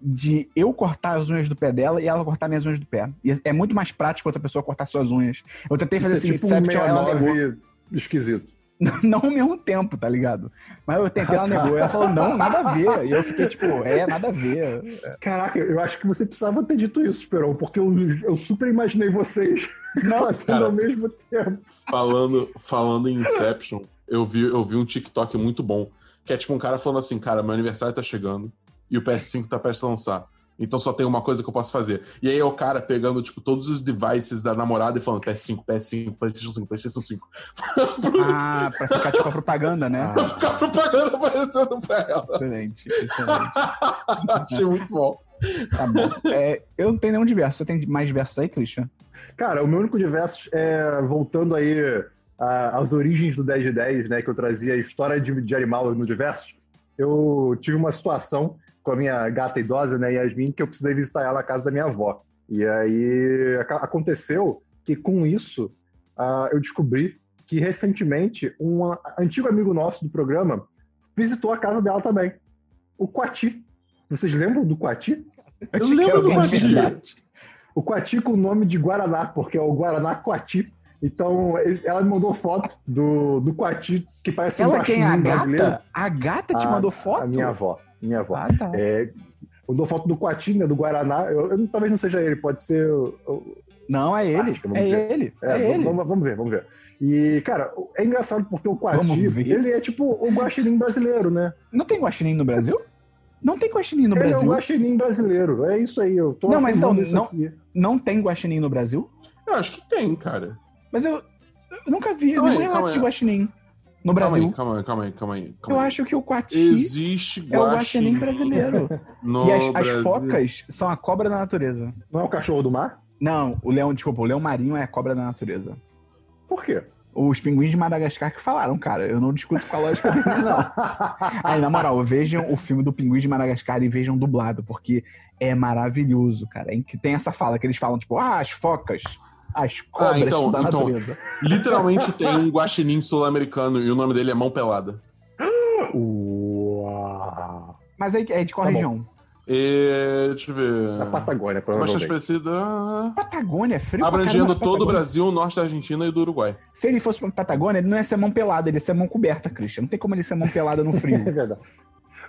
de eu cortar as unhas do pé dela e ela cortar minhas unhas do pé. E é muito mais prático outra pessoa cortar suas unhas. Eu tentei fazer Isso é assim, tipo um Inception, ela negou. 69 esquisito. Não ao mesmo tempo, tá ligado? Mas eu tentei, ela negou. Ela falou, não, nada a ver. E eu fiquei tipo, é, nada a ver. Caraca, eu acho que você precisava ter dito isso, Esperão, porque eu, eu super imaginei vocês Não, fazendo cara. ao mesmo tempo. Falando, falando em Inception, eu vi, eu vi um TikTok muito bom. Que é tipo um cara falando assim, cara, meu aniversário tá chegando e o PS5 tá prestes a lançar. Então só tem uma coisa que eu posso fazer. E aí é o cara pegando, tipo, todos os devices da namorada e falando PS5, PS5, PlayStation 5, PlayStation 5. Ah, pra ficar tipo a propaganda, né? Ah. Ficar propaganda aparecendo pra ela. Excelente, excelente. Achei muito bom. Tá bom. É, eu não tenho nenhum diverso. Você tem mais diversos aí, Christian? Cara, o meu único diverso é voltando aí a- às origens do 10 de 10, né? Que eu trazia a história de, de animal no diverso. Eu tive uma situação com a minha gata idosa, né, Yasmin, que eu precisei visitar ela na casa da minha avó. E aí aconteceu que com isso ah, eu descobri que recentemente um antigo amigo nosso do programa visitou a casa dela também. O Quati. Vocês lembram do Quati? Eu lembro que era do verdade. o Quati com o nome de Guaraná, porque é o Guaraná Quati. Então, ela me mandou foto do, do Quati, que parece um Ela quem é a guaxinim brasileiro. gata? A gata te A- mandou foto? A minha avó. Minha avó. Ah, tá. É, mandou foto do Quati, né, do Guaraná. Eu, eu não- talvez não seja ele, pode ser... o- o- Não, é ele. Acho que vamos É ver. ele. é, É vamos- ele. Vamos, vamos ver, vamos ver. E, cara, é engraçado porque o ver. ele é tipo o guaxinim brasileiro, né? Não tem guaxinim no Brasil? Não tem guaxinim no ele é Brasil. o guaxinim brasileiro. É isso aí, eu tô Não, mas afirmando não- isso não- aqui. Não tem guaxinim no Brasil? Eu acho que tem, cara. Mas eu, eu nunca vi Calma nenhum aí, relato calma de guaxinim no Calma Brasil. aí, calma aí, calma aí, calma aí. Eu calma aí. acho que o Quati Existe é o guaxinim brasileiro. no e as, as focas são a cobra da natureza. Não é o cachorro do mar? Não, o leão, desculpa, o leão marinho é a cobra da natureza. Por quê? Os pinguins de Madagascar que falaram, cara. Eu não discuto com a lógica deles, não. Aí, na moral, vejam o filme do Pinguim de Madagascar e vejam dublado, porque é maravilhoso, cara. Em que tem essa fala que eles falam, tipo, ah, as focas, as cobras então- da então- natureza. Literalmente tem um guaxinim sul-americano e o nome dele é Mão Pelada. Uau. Mas aí é de qual Tá bom. região? E, deixa eu ver. Na Patagônia, Bastante provavelmente. parecida. Patagônia, é frio Abrangendo caramba, todo o. Brasil, norte da Argentina e do Uruguai. Se ele fosse pra Patagônia, ele não ia ser mão pelada, ele ia ser mão coberta, Christian. Não tem como ele ser mão pelada no É frio. verdade.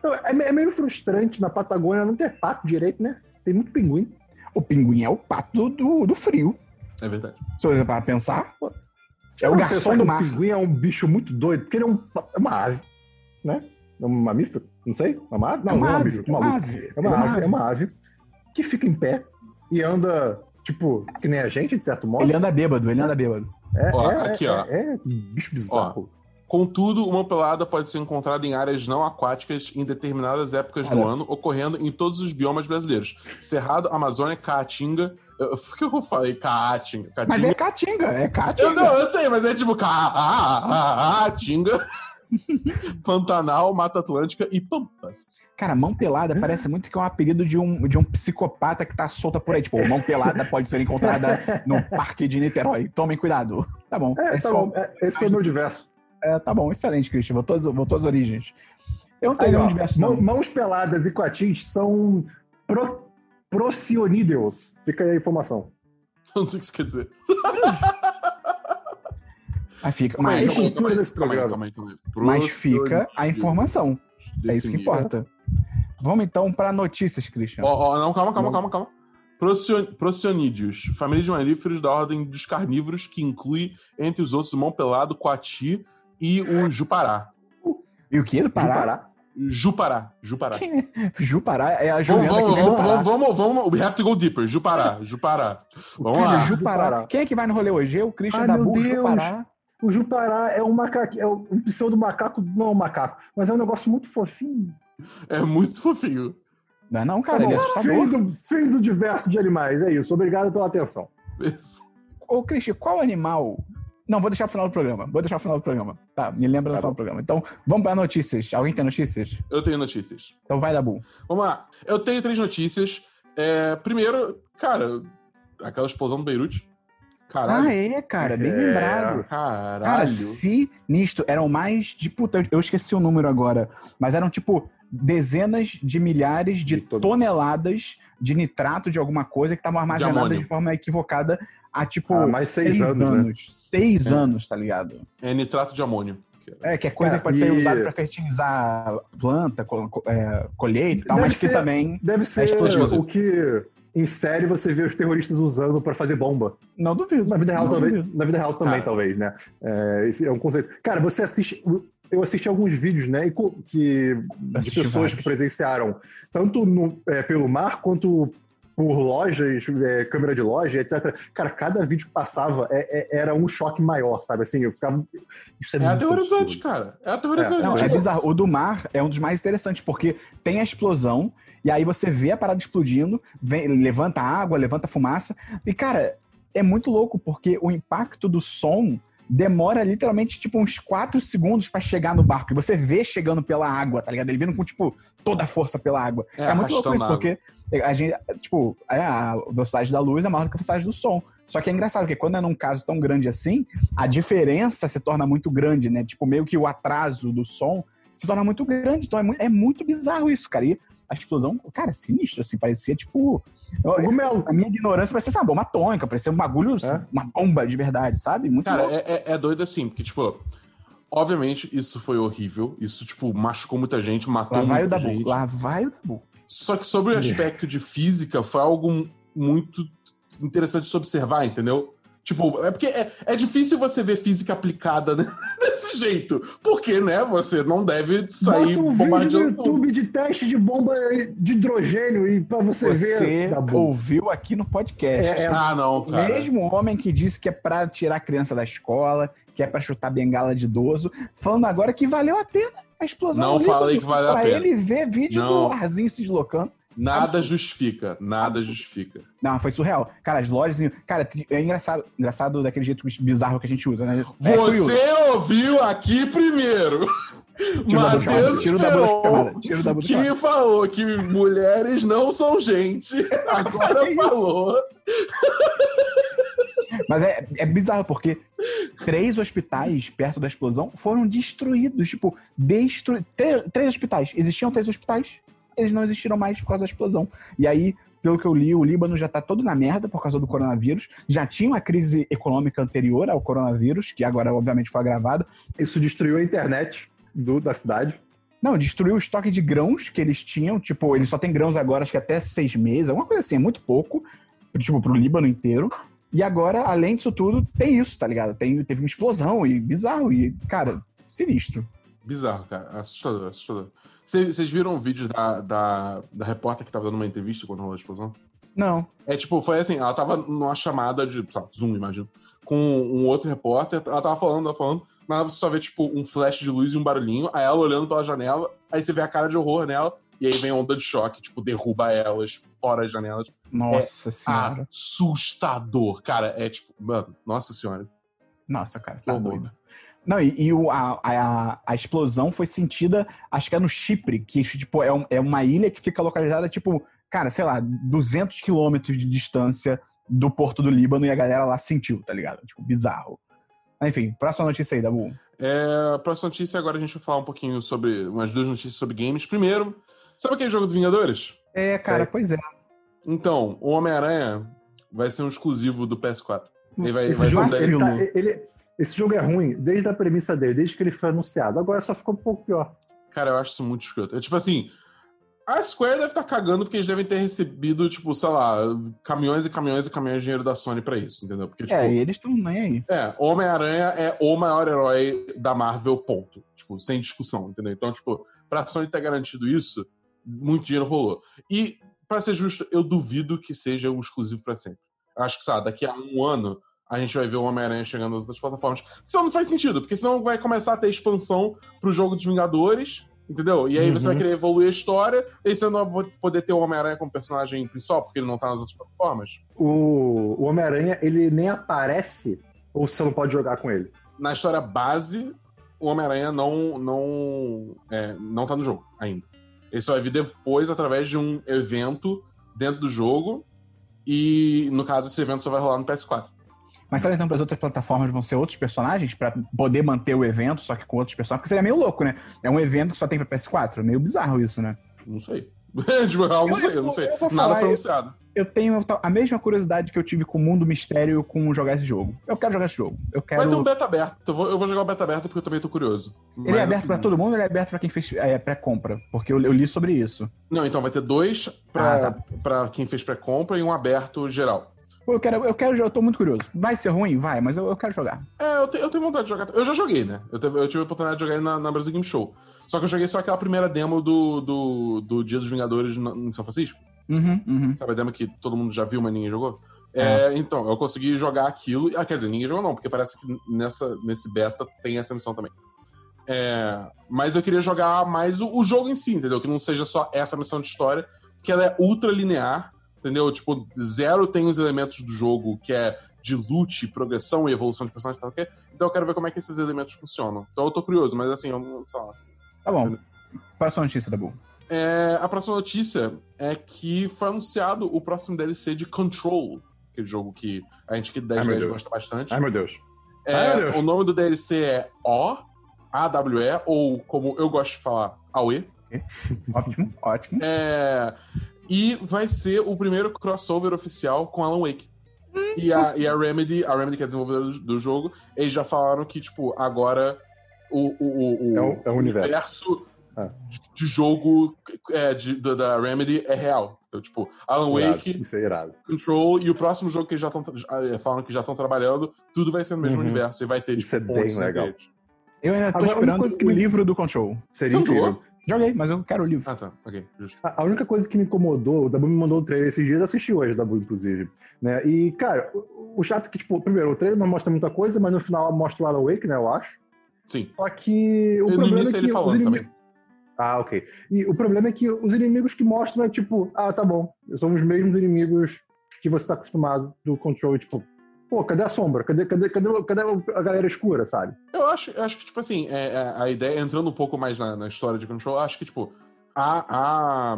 Não, É é meio frustrante na Patagônia não ter pato direito, né? Tem muito pinguim. o pinguim é o pato do, do frio. É verdade. Se você para pensar, É o garçom do mar. O pinguim é um bicho muito doido, porque ele é, um, é uma ave, né? É um mamífero? Não sei. É uma ave? Não, é uma não é um ave, é uma ave. É uma ave, é uma ave que fica em pé e anda, tipo, que nem a gente, de certo modo. Ele anda bêbado, ele anda bêbado. É, Ó, é, aqui, é, ó. é um bicho bizarro. Contudo, uma pelada pode ser encontrada em áreas não aquáticas em determinadas épocas do Cara. ano, ocorrendo em todos os biomas brasileiros. Cerrado, Amazônia, Caatinga. eu- Por que eu falei Caatinga? Caatinga. Mas é caatinga, é caatinga. Eu, não, eu sei, mas é tipo Caatinga. Pantanal, Mata Atlântica e Pampas. Cara, mão pelada parece muito que é um apelido de um, de um psicopata que tá solta por aí. Tipo, mão pelada pode ser encontrada no parque de Niterói. Tomem cuidado. Tá bom. É, esse, tá foi, bom. É, esse foi o meu diverso. É, tá bom, excelente, Christian. Voltou, voltou às origens. Eu tenho Aí, ó, mão- mãos peladas e coatins são pro, procionídeos. Fica aí a informação. Eu não sei o que isso quer dizer. Mas fica, Calma aí, mas, Mas- calma aí, calma aí, nesse calma aí, programa. calma aí, calma aí. mas fica a informação. É isso que importa. Vamos então para notícias, Christian. Ó, ó, não, calma, calma, calma, calma. Procio- Procionídeos, família de mamíferos da ordem dos carnívoros, que inclui, entre os outros, o mão pelado, coati e o jupará. E o que do Pará? Jupará. Jupará, jupará. É? Jupará é a Juliana vamos, que vem do vamos, Pará. vamos, vamos, vamos, we have to go deeper. Jupará, jupará. Vamos Cara, lá. Jupará. Quem é que vai no rolê hoje? Eu, Christian Ai, Dabu, meu Deus. Jupará. O Jupará é um macaco, é um pseudo macaco, não é um macaco, mas é um negócio muito fofinho. É muito fofinho. Não é não, Tá cara, ele é bom, assustador. fim do, fim do diverso de animais, é isso. Obrigado pela atenção. Ô, Christian, qual animal... Não, vou deixar pro final do programa. Vou deixar pro final do programa. Tá, me lembra no Tá final do programa. Então, vamos para notícias. Alguém tem notícias? Eu tenho notícias. Então vai, Dabu. Vamos lá. Eu tenho três notícias. É, primeiro, cara, aquela explosão do Beirute. Caralho. Ah, é, cara, bem É. lembrado. Caralho. Cara, sinistro. Eram mais de puta. Eu esqueci o número agora. Mas eram tipo dezenas de milhares de De toneladas de nitrato de alguma coisa que estavam armazenadas amônio. de forma equivocada há, tipo, Ah, mais seis anos, né? Seis É. anos, tá ligado? É nitrato de amônio. É, que é coisa É, que pode ser e- usada pra fertilizar planta, é, colheita e tal, Deve mas que ser- também Deve ser explosivo. o que em série você vê os terroristas usando pra fazer bomba. não duvido. Na vida real, talvez, duvido. na vida real também, Cara. talvez, né? É, esse é um conceito. Cara, você assiste. Eu assisti alguns vídeos, né? Que, de pessoas vários. que presenciaram, tanto no, é, pelo mar quanto por lojas, é, câmera de loja, etc. Cara, cada vídeo que passava é- é- era um choque maior, sabe? Assim, eu ficava. Isso é, É aterrorizante, cara. É aterrorizante. Não, é Tipo, bizarro. O do mar é um dos mais interessantes, porque tem a explosão, e aí você vê a parada explodindo, vem- levanta água, levanta fumaça. E, cara, é muito louco, porque o impacto do som demora literalmente, tipo, uns 4 segundos pra chegar no barco. E você vê chegando pela água, tá ligado? Ele vindo com, tipo, toda a força pela água. É, É, muito louco isso, porque a gente, tipo, é, a velocidade da luz é maior do que a velocidade do som. Só que é engraçado, porque quando é num caso tão grande assim, a diferença se torna muito grande, né? Tipo, meio que o atraso do som se torna muito grande. Então é muito, é muito bizarro isso, cara. E a explosão, cara, é sinistro, assim, parecia tipo. eu- Cogumelo. a minha ignorância parecia assim, uma bomba atômica, parecia um bagulho, É. uma bomba de verdade, sabe? Muito Cara, é, é, é doido assim, porque, tipo, obviamente isso foi horrível. Isso, tipo, machucou muita gente, matou Lá vai o muita Dabu, gente. lá vai o Dabu. Só que sobre o aspecto de física, foi algo muito interessante de se observar, entendeu? Tipo, é porque é, é difícil você ver física aplicada né, desse jeito. Porque, né, você não deve sair Bota um vídeo no. YouTube de teste de bomba de hidrogênio e pra você, Você ver. Dabu. ouviu aqui no podcast. É, é, Ah, não, O cara. mesmo homem que disse que é pra tirar a criança da escola, que é pra chutar bengala de idoso, falando agora que valeu a pena a explosão. Não falei que valeu a pra pena. ele ver vídeo Não. do arzinho se deslocando. Nada Absurdo. justifica, nada justifica. Não, foi surreal. Cara, as lojas. Cara, é engraçado, engraçado daquele jeito bizarro que a gente usa, né? É. Você ouviu aqui primeiro. Matheus tira o Dabu do Peron, chamado, tira o Dabu do chamado. que falou que mulheres não são gente. Agora isso. falou. Mas é, é bizarro, porque três hospitais perto da explosão foram destruídos. Tipo, destru... três, três hospitais. Existiam três hospitais, eles não existiram mais por causa da explosão. E aí, pelo que eu li, o Líbano já tá todo na merda por causa do coronavírus. Já tinha uma crise econômica anterior ao coronavírus, que agora, obviamente, foi agravada. Isso destruiu a internet do- da cidade. Não, destruiu o estoque de grãos que eles tinham. Tipo, eles só têm grãos agora, acho que até seis meses, alguma coisa assim, é muito pouco. Tipo, pro Líbano inteiro. E agora, além disso tudo, tem isso, tá ligado? Tem, teve uma explosão e bizarro. E, cara, sinistro. Bizarro, cara. Assustador, assustador. Vocês viram o vídeo da, da, da repórter que tava dando uma entrevista quando rolou a explosão? Não. É tipo, foi assim, ela tava numa chamada de, sabe, Zoom, imagino, com um outro repórter, ela tava falando, tava falando, mas você só vê, tipo, um flash de luz e um barulhinho, aí ela olhando pela janela, aí você vê a cara de horror nela, e aí vem a onda de choque, tipo, derruba elas, fora as janelas. Nossa senhora. Assustador. Cara, é tipo, mano, nossa senhora. Nossa, cara, tá doido. Não, e, e o, a, a, a explosão foi sentida, acho que é no Chipre, que tipo, é, um- é uma ilha que fica localizada, tipo, cara, sei lá, 200 quilômetros de distância do porto do Líbano e a galera lá sentiu, tá ligado? Tipo, bizarro. Enfim, próxima notícia aí, Dabu. É, próxima notícia, agora a gente vai falar um pouquinho sobre, umas duas notícias sobre games. Primeiro, sabe aquele jogo do Vingadores? É, cara, Sei. pois é. Então, o Homem-Aranha vai ser um exclusivo do PS4. Ele vai, Esse vai ser um dez- ele tá- ele- esse jogo é ruim desde a premissa dele, desde que ele foi anunciado. Agora só ficou um pouco pior. Cara, eu acho isso muito escroto. É tipo assim, a Square deve estar cagando porque eles devem ter recebido, tipo, sei lá, caminhões e caminhões e caminhões de dinheiro da Sony pra isso, entendeu? Porque, tipo, É, eles estão nem aí. é, Homem-Aranha é o maior herói da Marvel, ponto. Tipo, sem discussão, entendeu? Então, tipo, pra Sony ter garantido isso, muito dinheiro rolou. E, pra ser justo, eu duvido que seja um exclusivo pra sempre. Eu acho que, sabe, daqui a um ano a gente vai ver o Homem-Aranha chegando nas outras plataformas. Senão não faz sentido, porque senão vai começar a ter expansão pro jogo dos Vingadores, entendeu? E aí você vai Uhum. querer evoluir a história, e você não vai poder ter o Homem-Aranha como personagem principal, porque ele não tá nas outras plataformas. O, o Homem-Aranha, ele nem aparece ou você não pode jogar com ele. na história base, o Homem-Aranha não, não, é, não tá no jogo ainda. Ele só vai vir depois através de um evento dentro do jogo. E, no caso, esse evento só vai rolar no PS4. Mas será então para as outras plataformas vão ser outros personagens para poder manter o evento, só que com outros personagens? Porque seria meio louco, né? É um evento que só tem pra PS4. É meio bizarro isso, né? Não sei. tipo, eu não sei, eu não sei. eu Nada foi eu- anunciado. Eu tenho a mesma curiosidade que eu tive com o Mundo Mistério com jogar esse jogo. Eu quero jogar esse jogo. Eu quero. Vai ter um beta aberto. Eu vou, eu vou jogar o beta aberto porque eu também tô curioso. Ele Mas, é aberto assim, pra todo mundo ou ele é aberto pra quem fez é, pré-compra? Porque eu, eu li sobre isso. Não, então vai ter dois pra, Ah, tá. pra quem fez pré-compra e um aberto geral. Eu quero, eu quero, eu tô muito curioso. Vai ser ruim? Vai, mas eu, eu quero jogar. É, eu, te- eu tenho vontade de jogar. Eu já joguei, né? Eu, teve- eu tive a oportunidade de jogar ele na, na Brasil Game Show. Só que eu joguei só aquela primeira demo do, do, do Dia dos Vingadores na- em São Francisco. Uhum, uhum. Sabe a demo que todo mundo já viu, mas ninguém jogou? É, Então, eu consegui jogar aquilo. Ah, quer dizer, ninguém jogou não, porque parece que nessa, nesse beta tem essa missão também. É, mas eu queria jogar mais o, o jogo em si, entendeu? Que não seja só essa missão de história, que ela é ultra linear, entendeu? Tipo, zero tem os elementos do jogo que é de loot, progressão e evolução de personagem, tal, ok? Então eu quero ver como é que esses elementos funcionam. Então eu tô curioso, mas assim, eu não sei lá. Tá bom. Próxima notícia, Dabu. É, a próxima notícia é que foi anunciado o próximo DLC de Control, aquele jogo que a gente do 10 Ai, meu 10 Deus. gosta bastante. Ai, meu Deus. É, ai, meu Deus. o nome do DLC é O, AWE, ou como eu gosto de falar, AWE. Ótimo, ótimo. É, e vai ser o primeiro crossover oficial com Alan Wake. e, a, e a Remedy, a Remedy que é desenvolvedora do, do jogo, eles já falaram que, tipo, agora o, o, o, o É o- é o universo. Ah. de, de jogo é, de- da- da Remedy é real. Então, tipo, Alan Irado. Wake, Isso é irado. Control e o próximo jogo que eles já estão falando que já estão trabalhando, tudo vai ser no mesmo Uhum. universo e vai ter, Isso tipo, é bem legal. Eu ainda tô Agora, a esperando coisa que o me- livro do Control. Seria incrível. Joguei, mas eu quero o livro. Ah, tá. Ok, justo. A a única coisa que me incomodou, o Dabu me mandou o trailer esses dias, eu assisti hoje, Dabu, inclusive. Né? E, cara, o, o chato é que, tipo, primeiro, o trailer não mostra muita coisa, mas no final mostra o Alan Wake, né, eu acho. Sim. Só que o E no problema início é ele que falando os inimigos... também. Ah, ok. E o problema é que os inimigos que mostram é tipo, ah, tá bom, são os mesmos inimigos que você tá acostumado do Control, tipo, pô, cadê a sombra? Cadê, cadê, cadê, cadê a galera escura, sabe? Eu acho, acho que, tipo assim, é, é, a ideia, entrando um pouco mais na, na história de Control, acho que, tipo, a, a,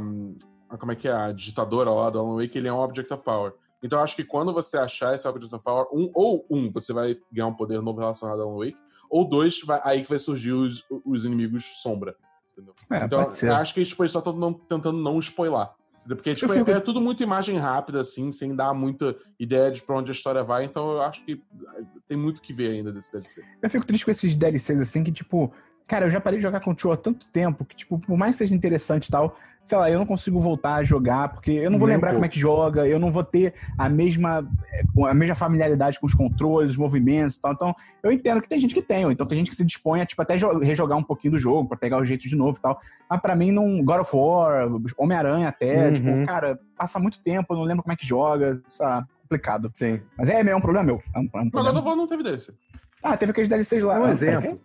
a- Como é que é? A digitadora lá do Alan Wake, ele é um Object of Power. Então eu acho que quando você achar esse Object of Power, um, ou um, você vai ganhar um poder novo relacionado ao Alan Wake, ou dois, vai- aí que vai surgir os, os inimigos sombra. Entendeu? É, então, acho que tipo, eles só estão tentando não spoiler. Entendeu? Porque tipo, fico- é, é tudo muito imagem rápida, assim, sem dar muita ideia de pra onde a história vai. Então eu acho que tem muito que ver ainda desse DLC. Eu fico triste com esses DLCs assim que, tipo, cara, eu já parei de jogar Control há tanto tempo que, tipo, por mais que seja interessante e tal, sei lá, eu não consigo voltar a jogar, porque eu não vou Nem lembrar como é pouco. que joga, eu não vou ter a mesma, é, a mesma familiaridade com os controles, os movimentos e tal. Então, eu entendo que tem gente que tem, ou então tem gente que se dispõe a, tipo, até jo- rejogar um pouquinho do jogo, pra pegar o jeito de novo e tal. Mas pra mim, não. God of War, Homem-Aranha até, Uhum. tipo, cara, passa muito tempo, eu não lembro como é que joga, sei lá, complicado. Sim. Mas é, é um problema meu. É um, é um Mas God problema. of War não teve DLC. Ah, teve aqueles DLCs lá. Um Ah, exemplo.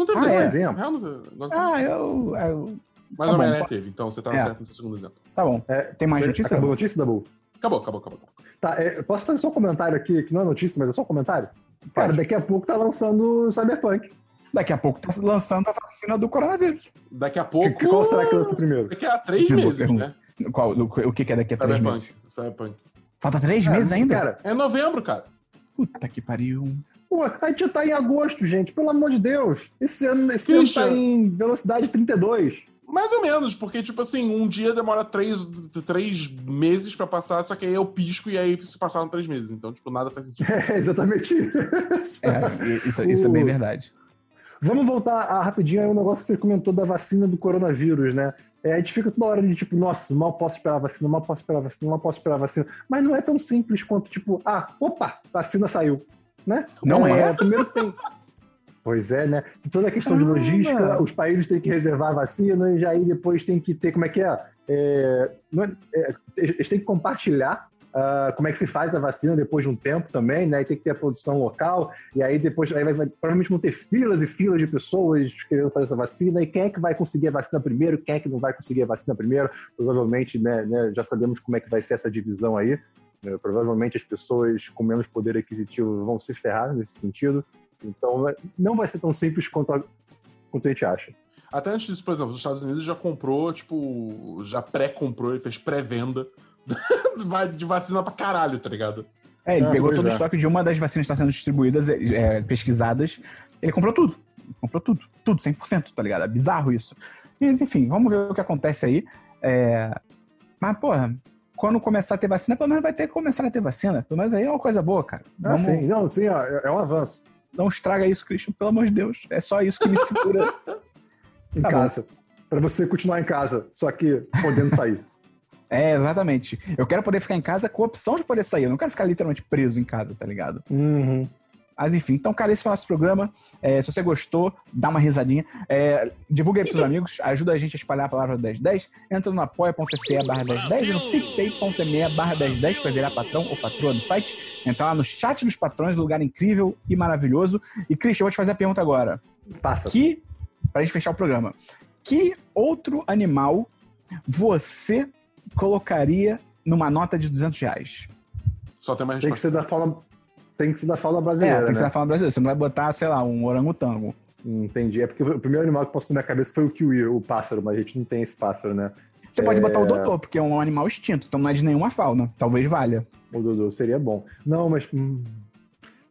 Não teve Ah, é? exemplo. Real não. Ah, eu. eu Mas tá Homem-Aranha teve, então você tá É. certo no seu segundo exemplo. tá bom. É, Tem mais você- notícia? Acabou a notícia, Dabu? Acabou, acabou, acabou. Tá, é, posso fazer só um comentário aqui, que não é notícia, mas é só um comentário? Cara, Pode. daqui a pouco tá lançando Cyberpunk. Daqui a pouco tá lançando a vacina do coronavírus. Daqui a Que- pouco. que- Qual será que lança primeiro? Daqui a três vou meses, né? Qual, o, o que, que é daqui a três meses? Cyberpunk. Cyberpunk. Falta três Cara, meses ainda? Cara, É novembro, cara. Puta que pariu. pô, a gente já tá em agosto, gente, pelo amor de Deus. Esse ano, esse ano tá em velocidade 32. Mais ou menos, porque, tipo assim, um dia demora três, três meses pra passar, só que aí eu pisco e aí se passaram três meses. Então, tipo, nada faz sentido. É exatamente isso. É, isso, isso é bem verdade. Vamos voltar a, rapidinho aí um negócio que você comentou da vacina do coronavírus, né? É, a gente fica toda hora de tipo, nossa, mal posso esperar vacina, mal posso esperar a vacina, mal posso esperar a vacina. Mas não é tão simples quanto, tipo, ah, opa, vacina saiu, né? Não é? Primeiro tem. Pois é, né? Toda a questão de Caramba. logística, os países têm que reservar vacina e aí depois tem que ter, como é que é? É, não é- é, eles têm que compartilhar ah, como é que se faz a vacina depois de um tempo também, né? E tem que ter a produção local, e aí depois aí vai, vai- provavelmente vão ter filas e filas de pessoas querendo fazer essa vacina, e quem é que vai conseguir a vacina primeiro, quem é que não vai conseguir a vacina primeiro, provavelmente, né, né, já sabemos como é que vai ser essa divisão aí, né? provavelmente as pessoas com menos poder aquisitivo vão se ferrar nesse sentido, então né, não vai ser tão simples quanto a, quanto a gente acha. Até antes disso, por exemplo, os Estados Unidos já comprou, tipo, já pré-comprou, ele fez pré-venda de vacina pra caralho, tá ligado? É, ele Ah, pegou todo o é. estoque de uma das vacinas que está sendo distribuídas, é, é, pesquisadas. Ele comprou tudo. Comprou tudo. Tudo, 100%, tá ligado? É bizarro isso. Mas, enfim, vamos ver o que acontece aí. É... Mas, porra, quando começar a ter vacina, pelo menos vai ter que começar a ter vacina. Pelo menos aí é uma coisa boa, cara. Ah, Vamos- sim. Não, sim, ó, é é um avanço. Não estraga isso, Christian, pelo amor de Deus. É só isso que me segura. Em Tá bom. casa. Pra você continuar em casa, só que podendo sair. É, exatamente. Eu quero poder ficar em casa com a opção de poder sair. Eu não quero ficar literalmente preso em casa, tá ligado? Uhum. Mas enfim, então, cara, esse foi o nosso programa. É, se você gostou, dá uma risadinha. É, divulga aí pros amigos, ajuda a gente a espalhar a palavra 1010. Entra no apoia.se barra 1010 e no picpay.me barra 1010 pra virar patrão ou patroa do site. Entrar lá no chat dos patrões, lugar incrível e maravilhoso. E, Christian, eu vou te fazer a pergunta agora. Passa. Que, pra gente fechar o programa, que outro animal você colocaria numa nota de 200 reais? Só tem uma Tem que resposta. ser da fauna. Tem que ser da fauna É, brasileira, tem que ser né? na fala brasileira. Você não vai botar, sei lá, um orangotango. Entendi. É porque o primeiro animal que passou na minha cabeça foi o kiwi, o pássaro, mas a gente não tem esse pássaro, né? Você pode É. botar o Dodô, porque é um animal extinto, então não é de nenhuma fauna. Talvez valha. O Dodô seria bom. Não, mas. hum,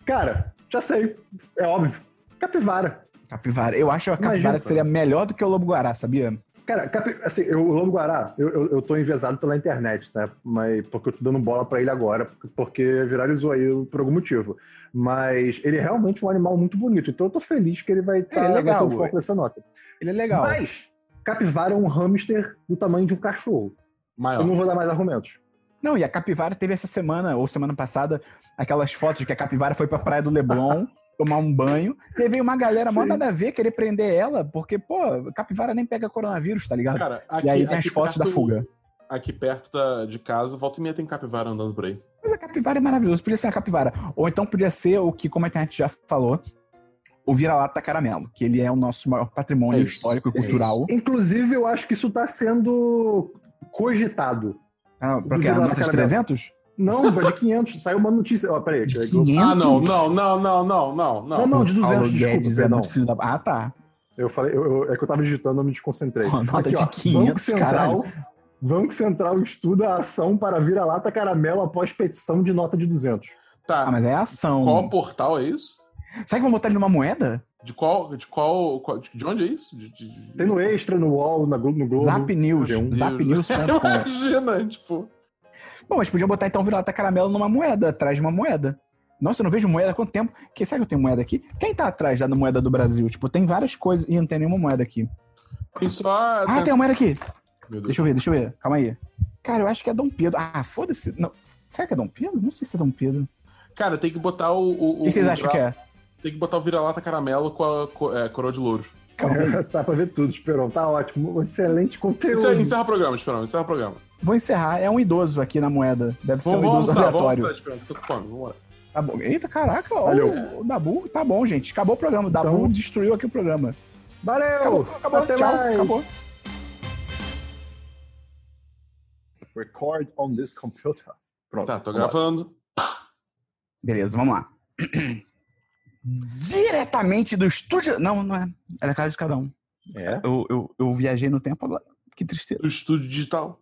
Cara, já sei. É óbvio. Capivara. Capivara. Eu acho a capivara Imagina, que seria melhor do que o lobo-guará, sabia? Cara, assim, eu, o Lobo Guará, eu, eu, eu tô envezado pela internet, né? Mas, porque eu tô dando bola pra ele agora, porque, viralizou aí por algum motivo. Mas ele é realmente um animal muito bonito, então eu tô feliz que ele vai estar Ele é o foco dessa nota. Ele é legal. Mas, capivara é um hamster do tamanho de um cachorro. Maior. Eu não vou dar mais argumentos. Não, e a capivara teve essa semana, ou semana passada, aquelas fotos de que a capivara foi pra praia do Leblon tomar um banho. E aí veio uma galera, mó nada a ver, querer prender ela, porque, pô, capivara nem pega coronavírus, tá ligado? Cara, aqui, e aí tem as fotos da perto- fuga. Aqui perto da, de casa, volta e meia tem capivara andando por aí. Mas a capivara é maravilhoso, podia ser a capivara. Ou então podia ser o que, como a internet já falou, o vira-lata caramelo, que ele é o nosso maior patrimônio É histórico e cultural. Inclusive, eu acho que isso tá sendo cogitado. Ah, pra O que? A nota de caramelo. 300? Não, de 500. Saiu uma notícia. Ó, peraí. De que- 500? Ah, não, não, não, não, não, não, não. Não, não, de 200, Paulo desculpa, Guedes é muito filho da... Ah, tá. Eu falei, eu, eu- é que eu tava digitando, eu me desconcentrei. Pô, nota Aqui, de ó, 500, Banco Central, caralho. Banco Central estuda a ação para vira-lata caramelo após petição de nota de 200. Tá, Ah, mas é ação. qual portal é isso? Será que vão botar ele numa moeda? De qual, de qual, de onde é isso? De, de- de- Tem no Extra, no UOL, na Globo, no Globo. Zap News. G1. Zapnews.com. Imagina, tipo... Bom, mas podiam botar então vira-lata caramelo numa moeda, atrás de uma moeda. Nossa, eu não vejo moeda há quanto tempo. Que, será que eu tenho moeda aqui? Quem tá atrás da moeda do Brasil? Tipo, tem várias coisas e não tem nenhuma moeda aqui. Tem só... Ah, tem uma moeda aqui. Deixa eu ver, deixa eu ver. Calma aí. Cara, eu acho que é Dom Pedro. Ah, foda-se. Não. Será que é Dom Pedro? Não sei se é Dom Pedro. Cara, tem que botar o... o O que vocês o acham que é? Tem que botar o vira-lata caramelo com a co- é, coroa de louros. Calma aí. tá pra ver tudo, Esperão. Tá ótimo. Excelente conteúdo. Encerra, encerra o programa, Esperão, encerra o programa. Vou encerrar. É um idoso aqui na moeda. Deve ser Vamos, um vamos idoso vamos aleatório. tô com fome, vamos. Tá bom. Eita, caraca. Valeu. O Dabu tá bom, gente. Acabou o programa. O Dabu Então- destruiu aqui o programa. Valeu! Acabou, acabou. Até Tchau. mais! Acabou. Record on this computer. Pronto. Tá, tô gravando. Beleza, vamos lá. Diretamente do estúdio. Não, não é. É da casa de cada um. É. Eu, eu, eu viajei no tempo agora. Que tristeza. Do estúdio digital.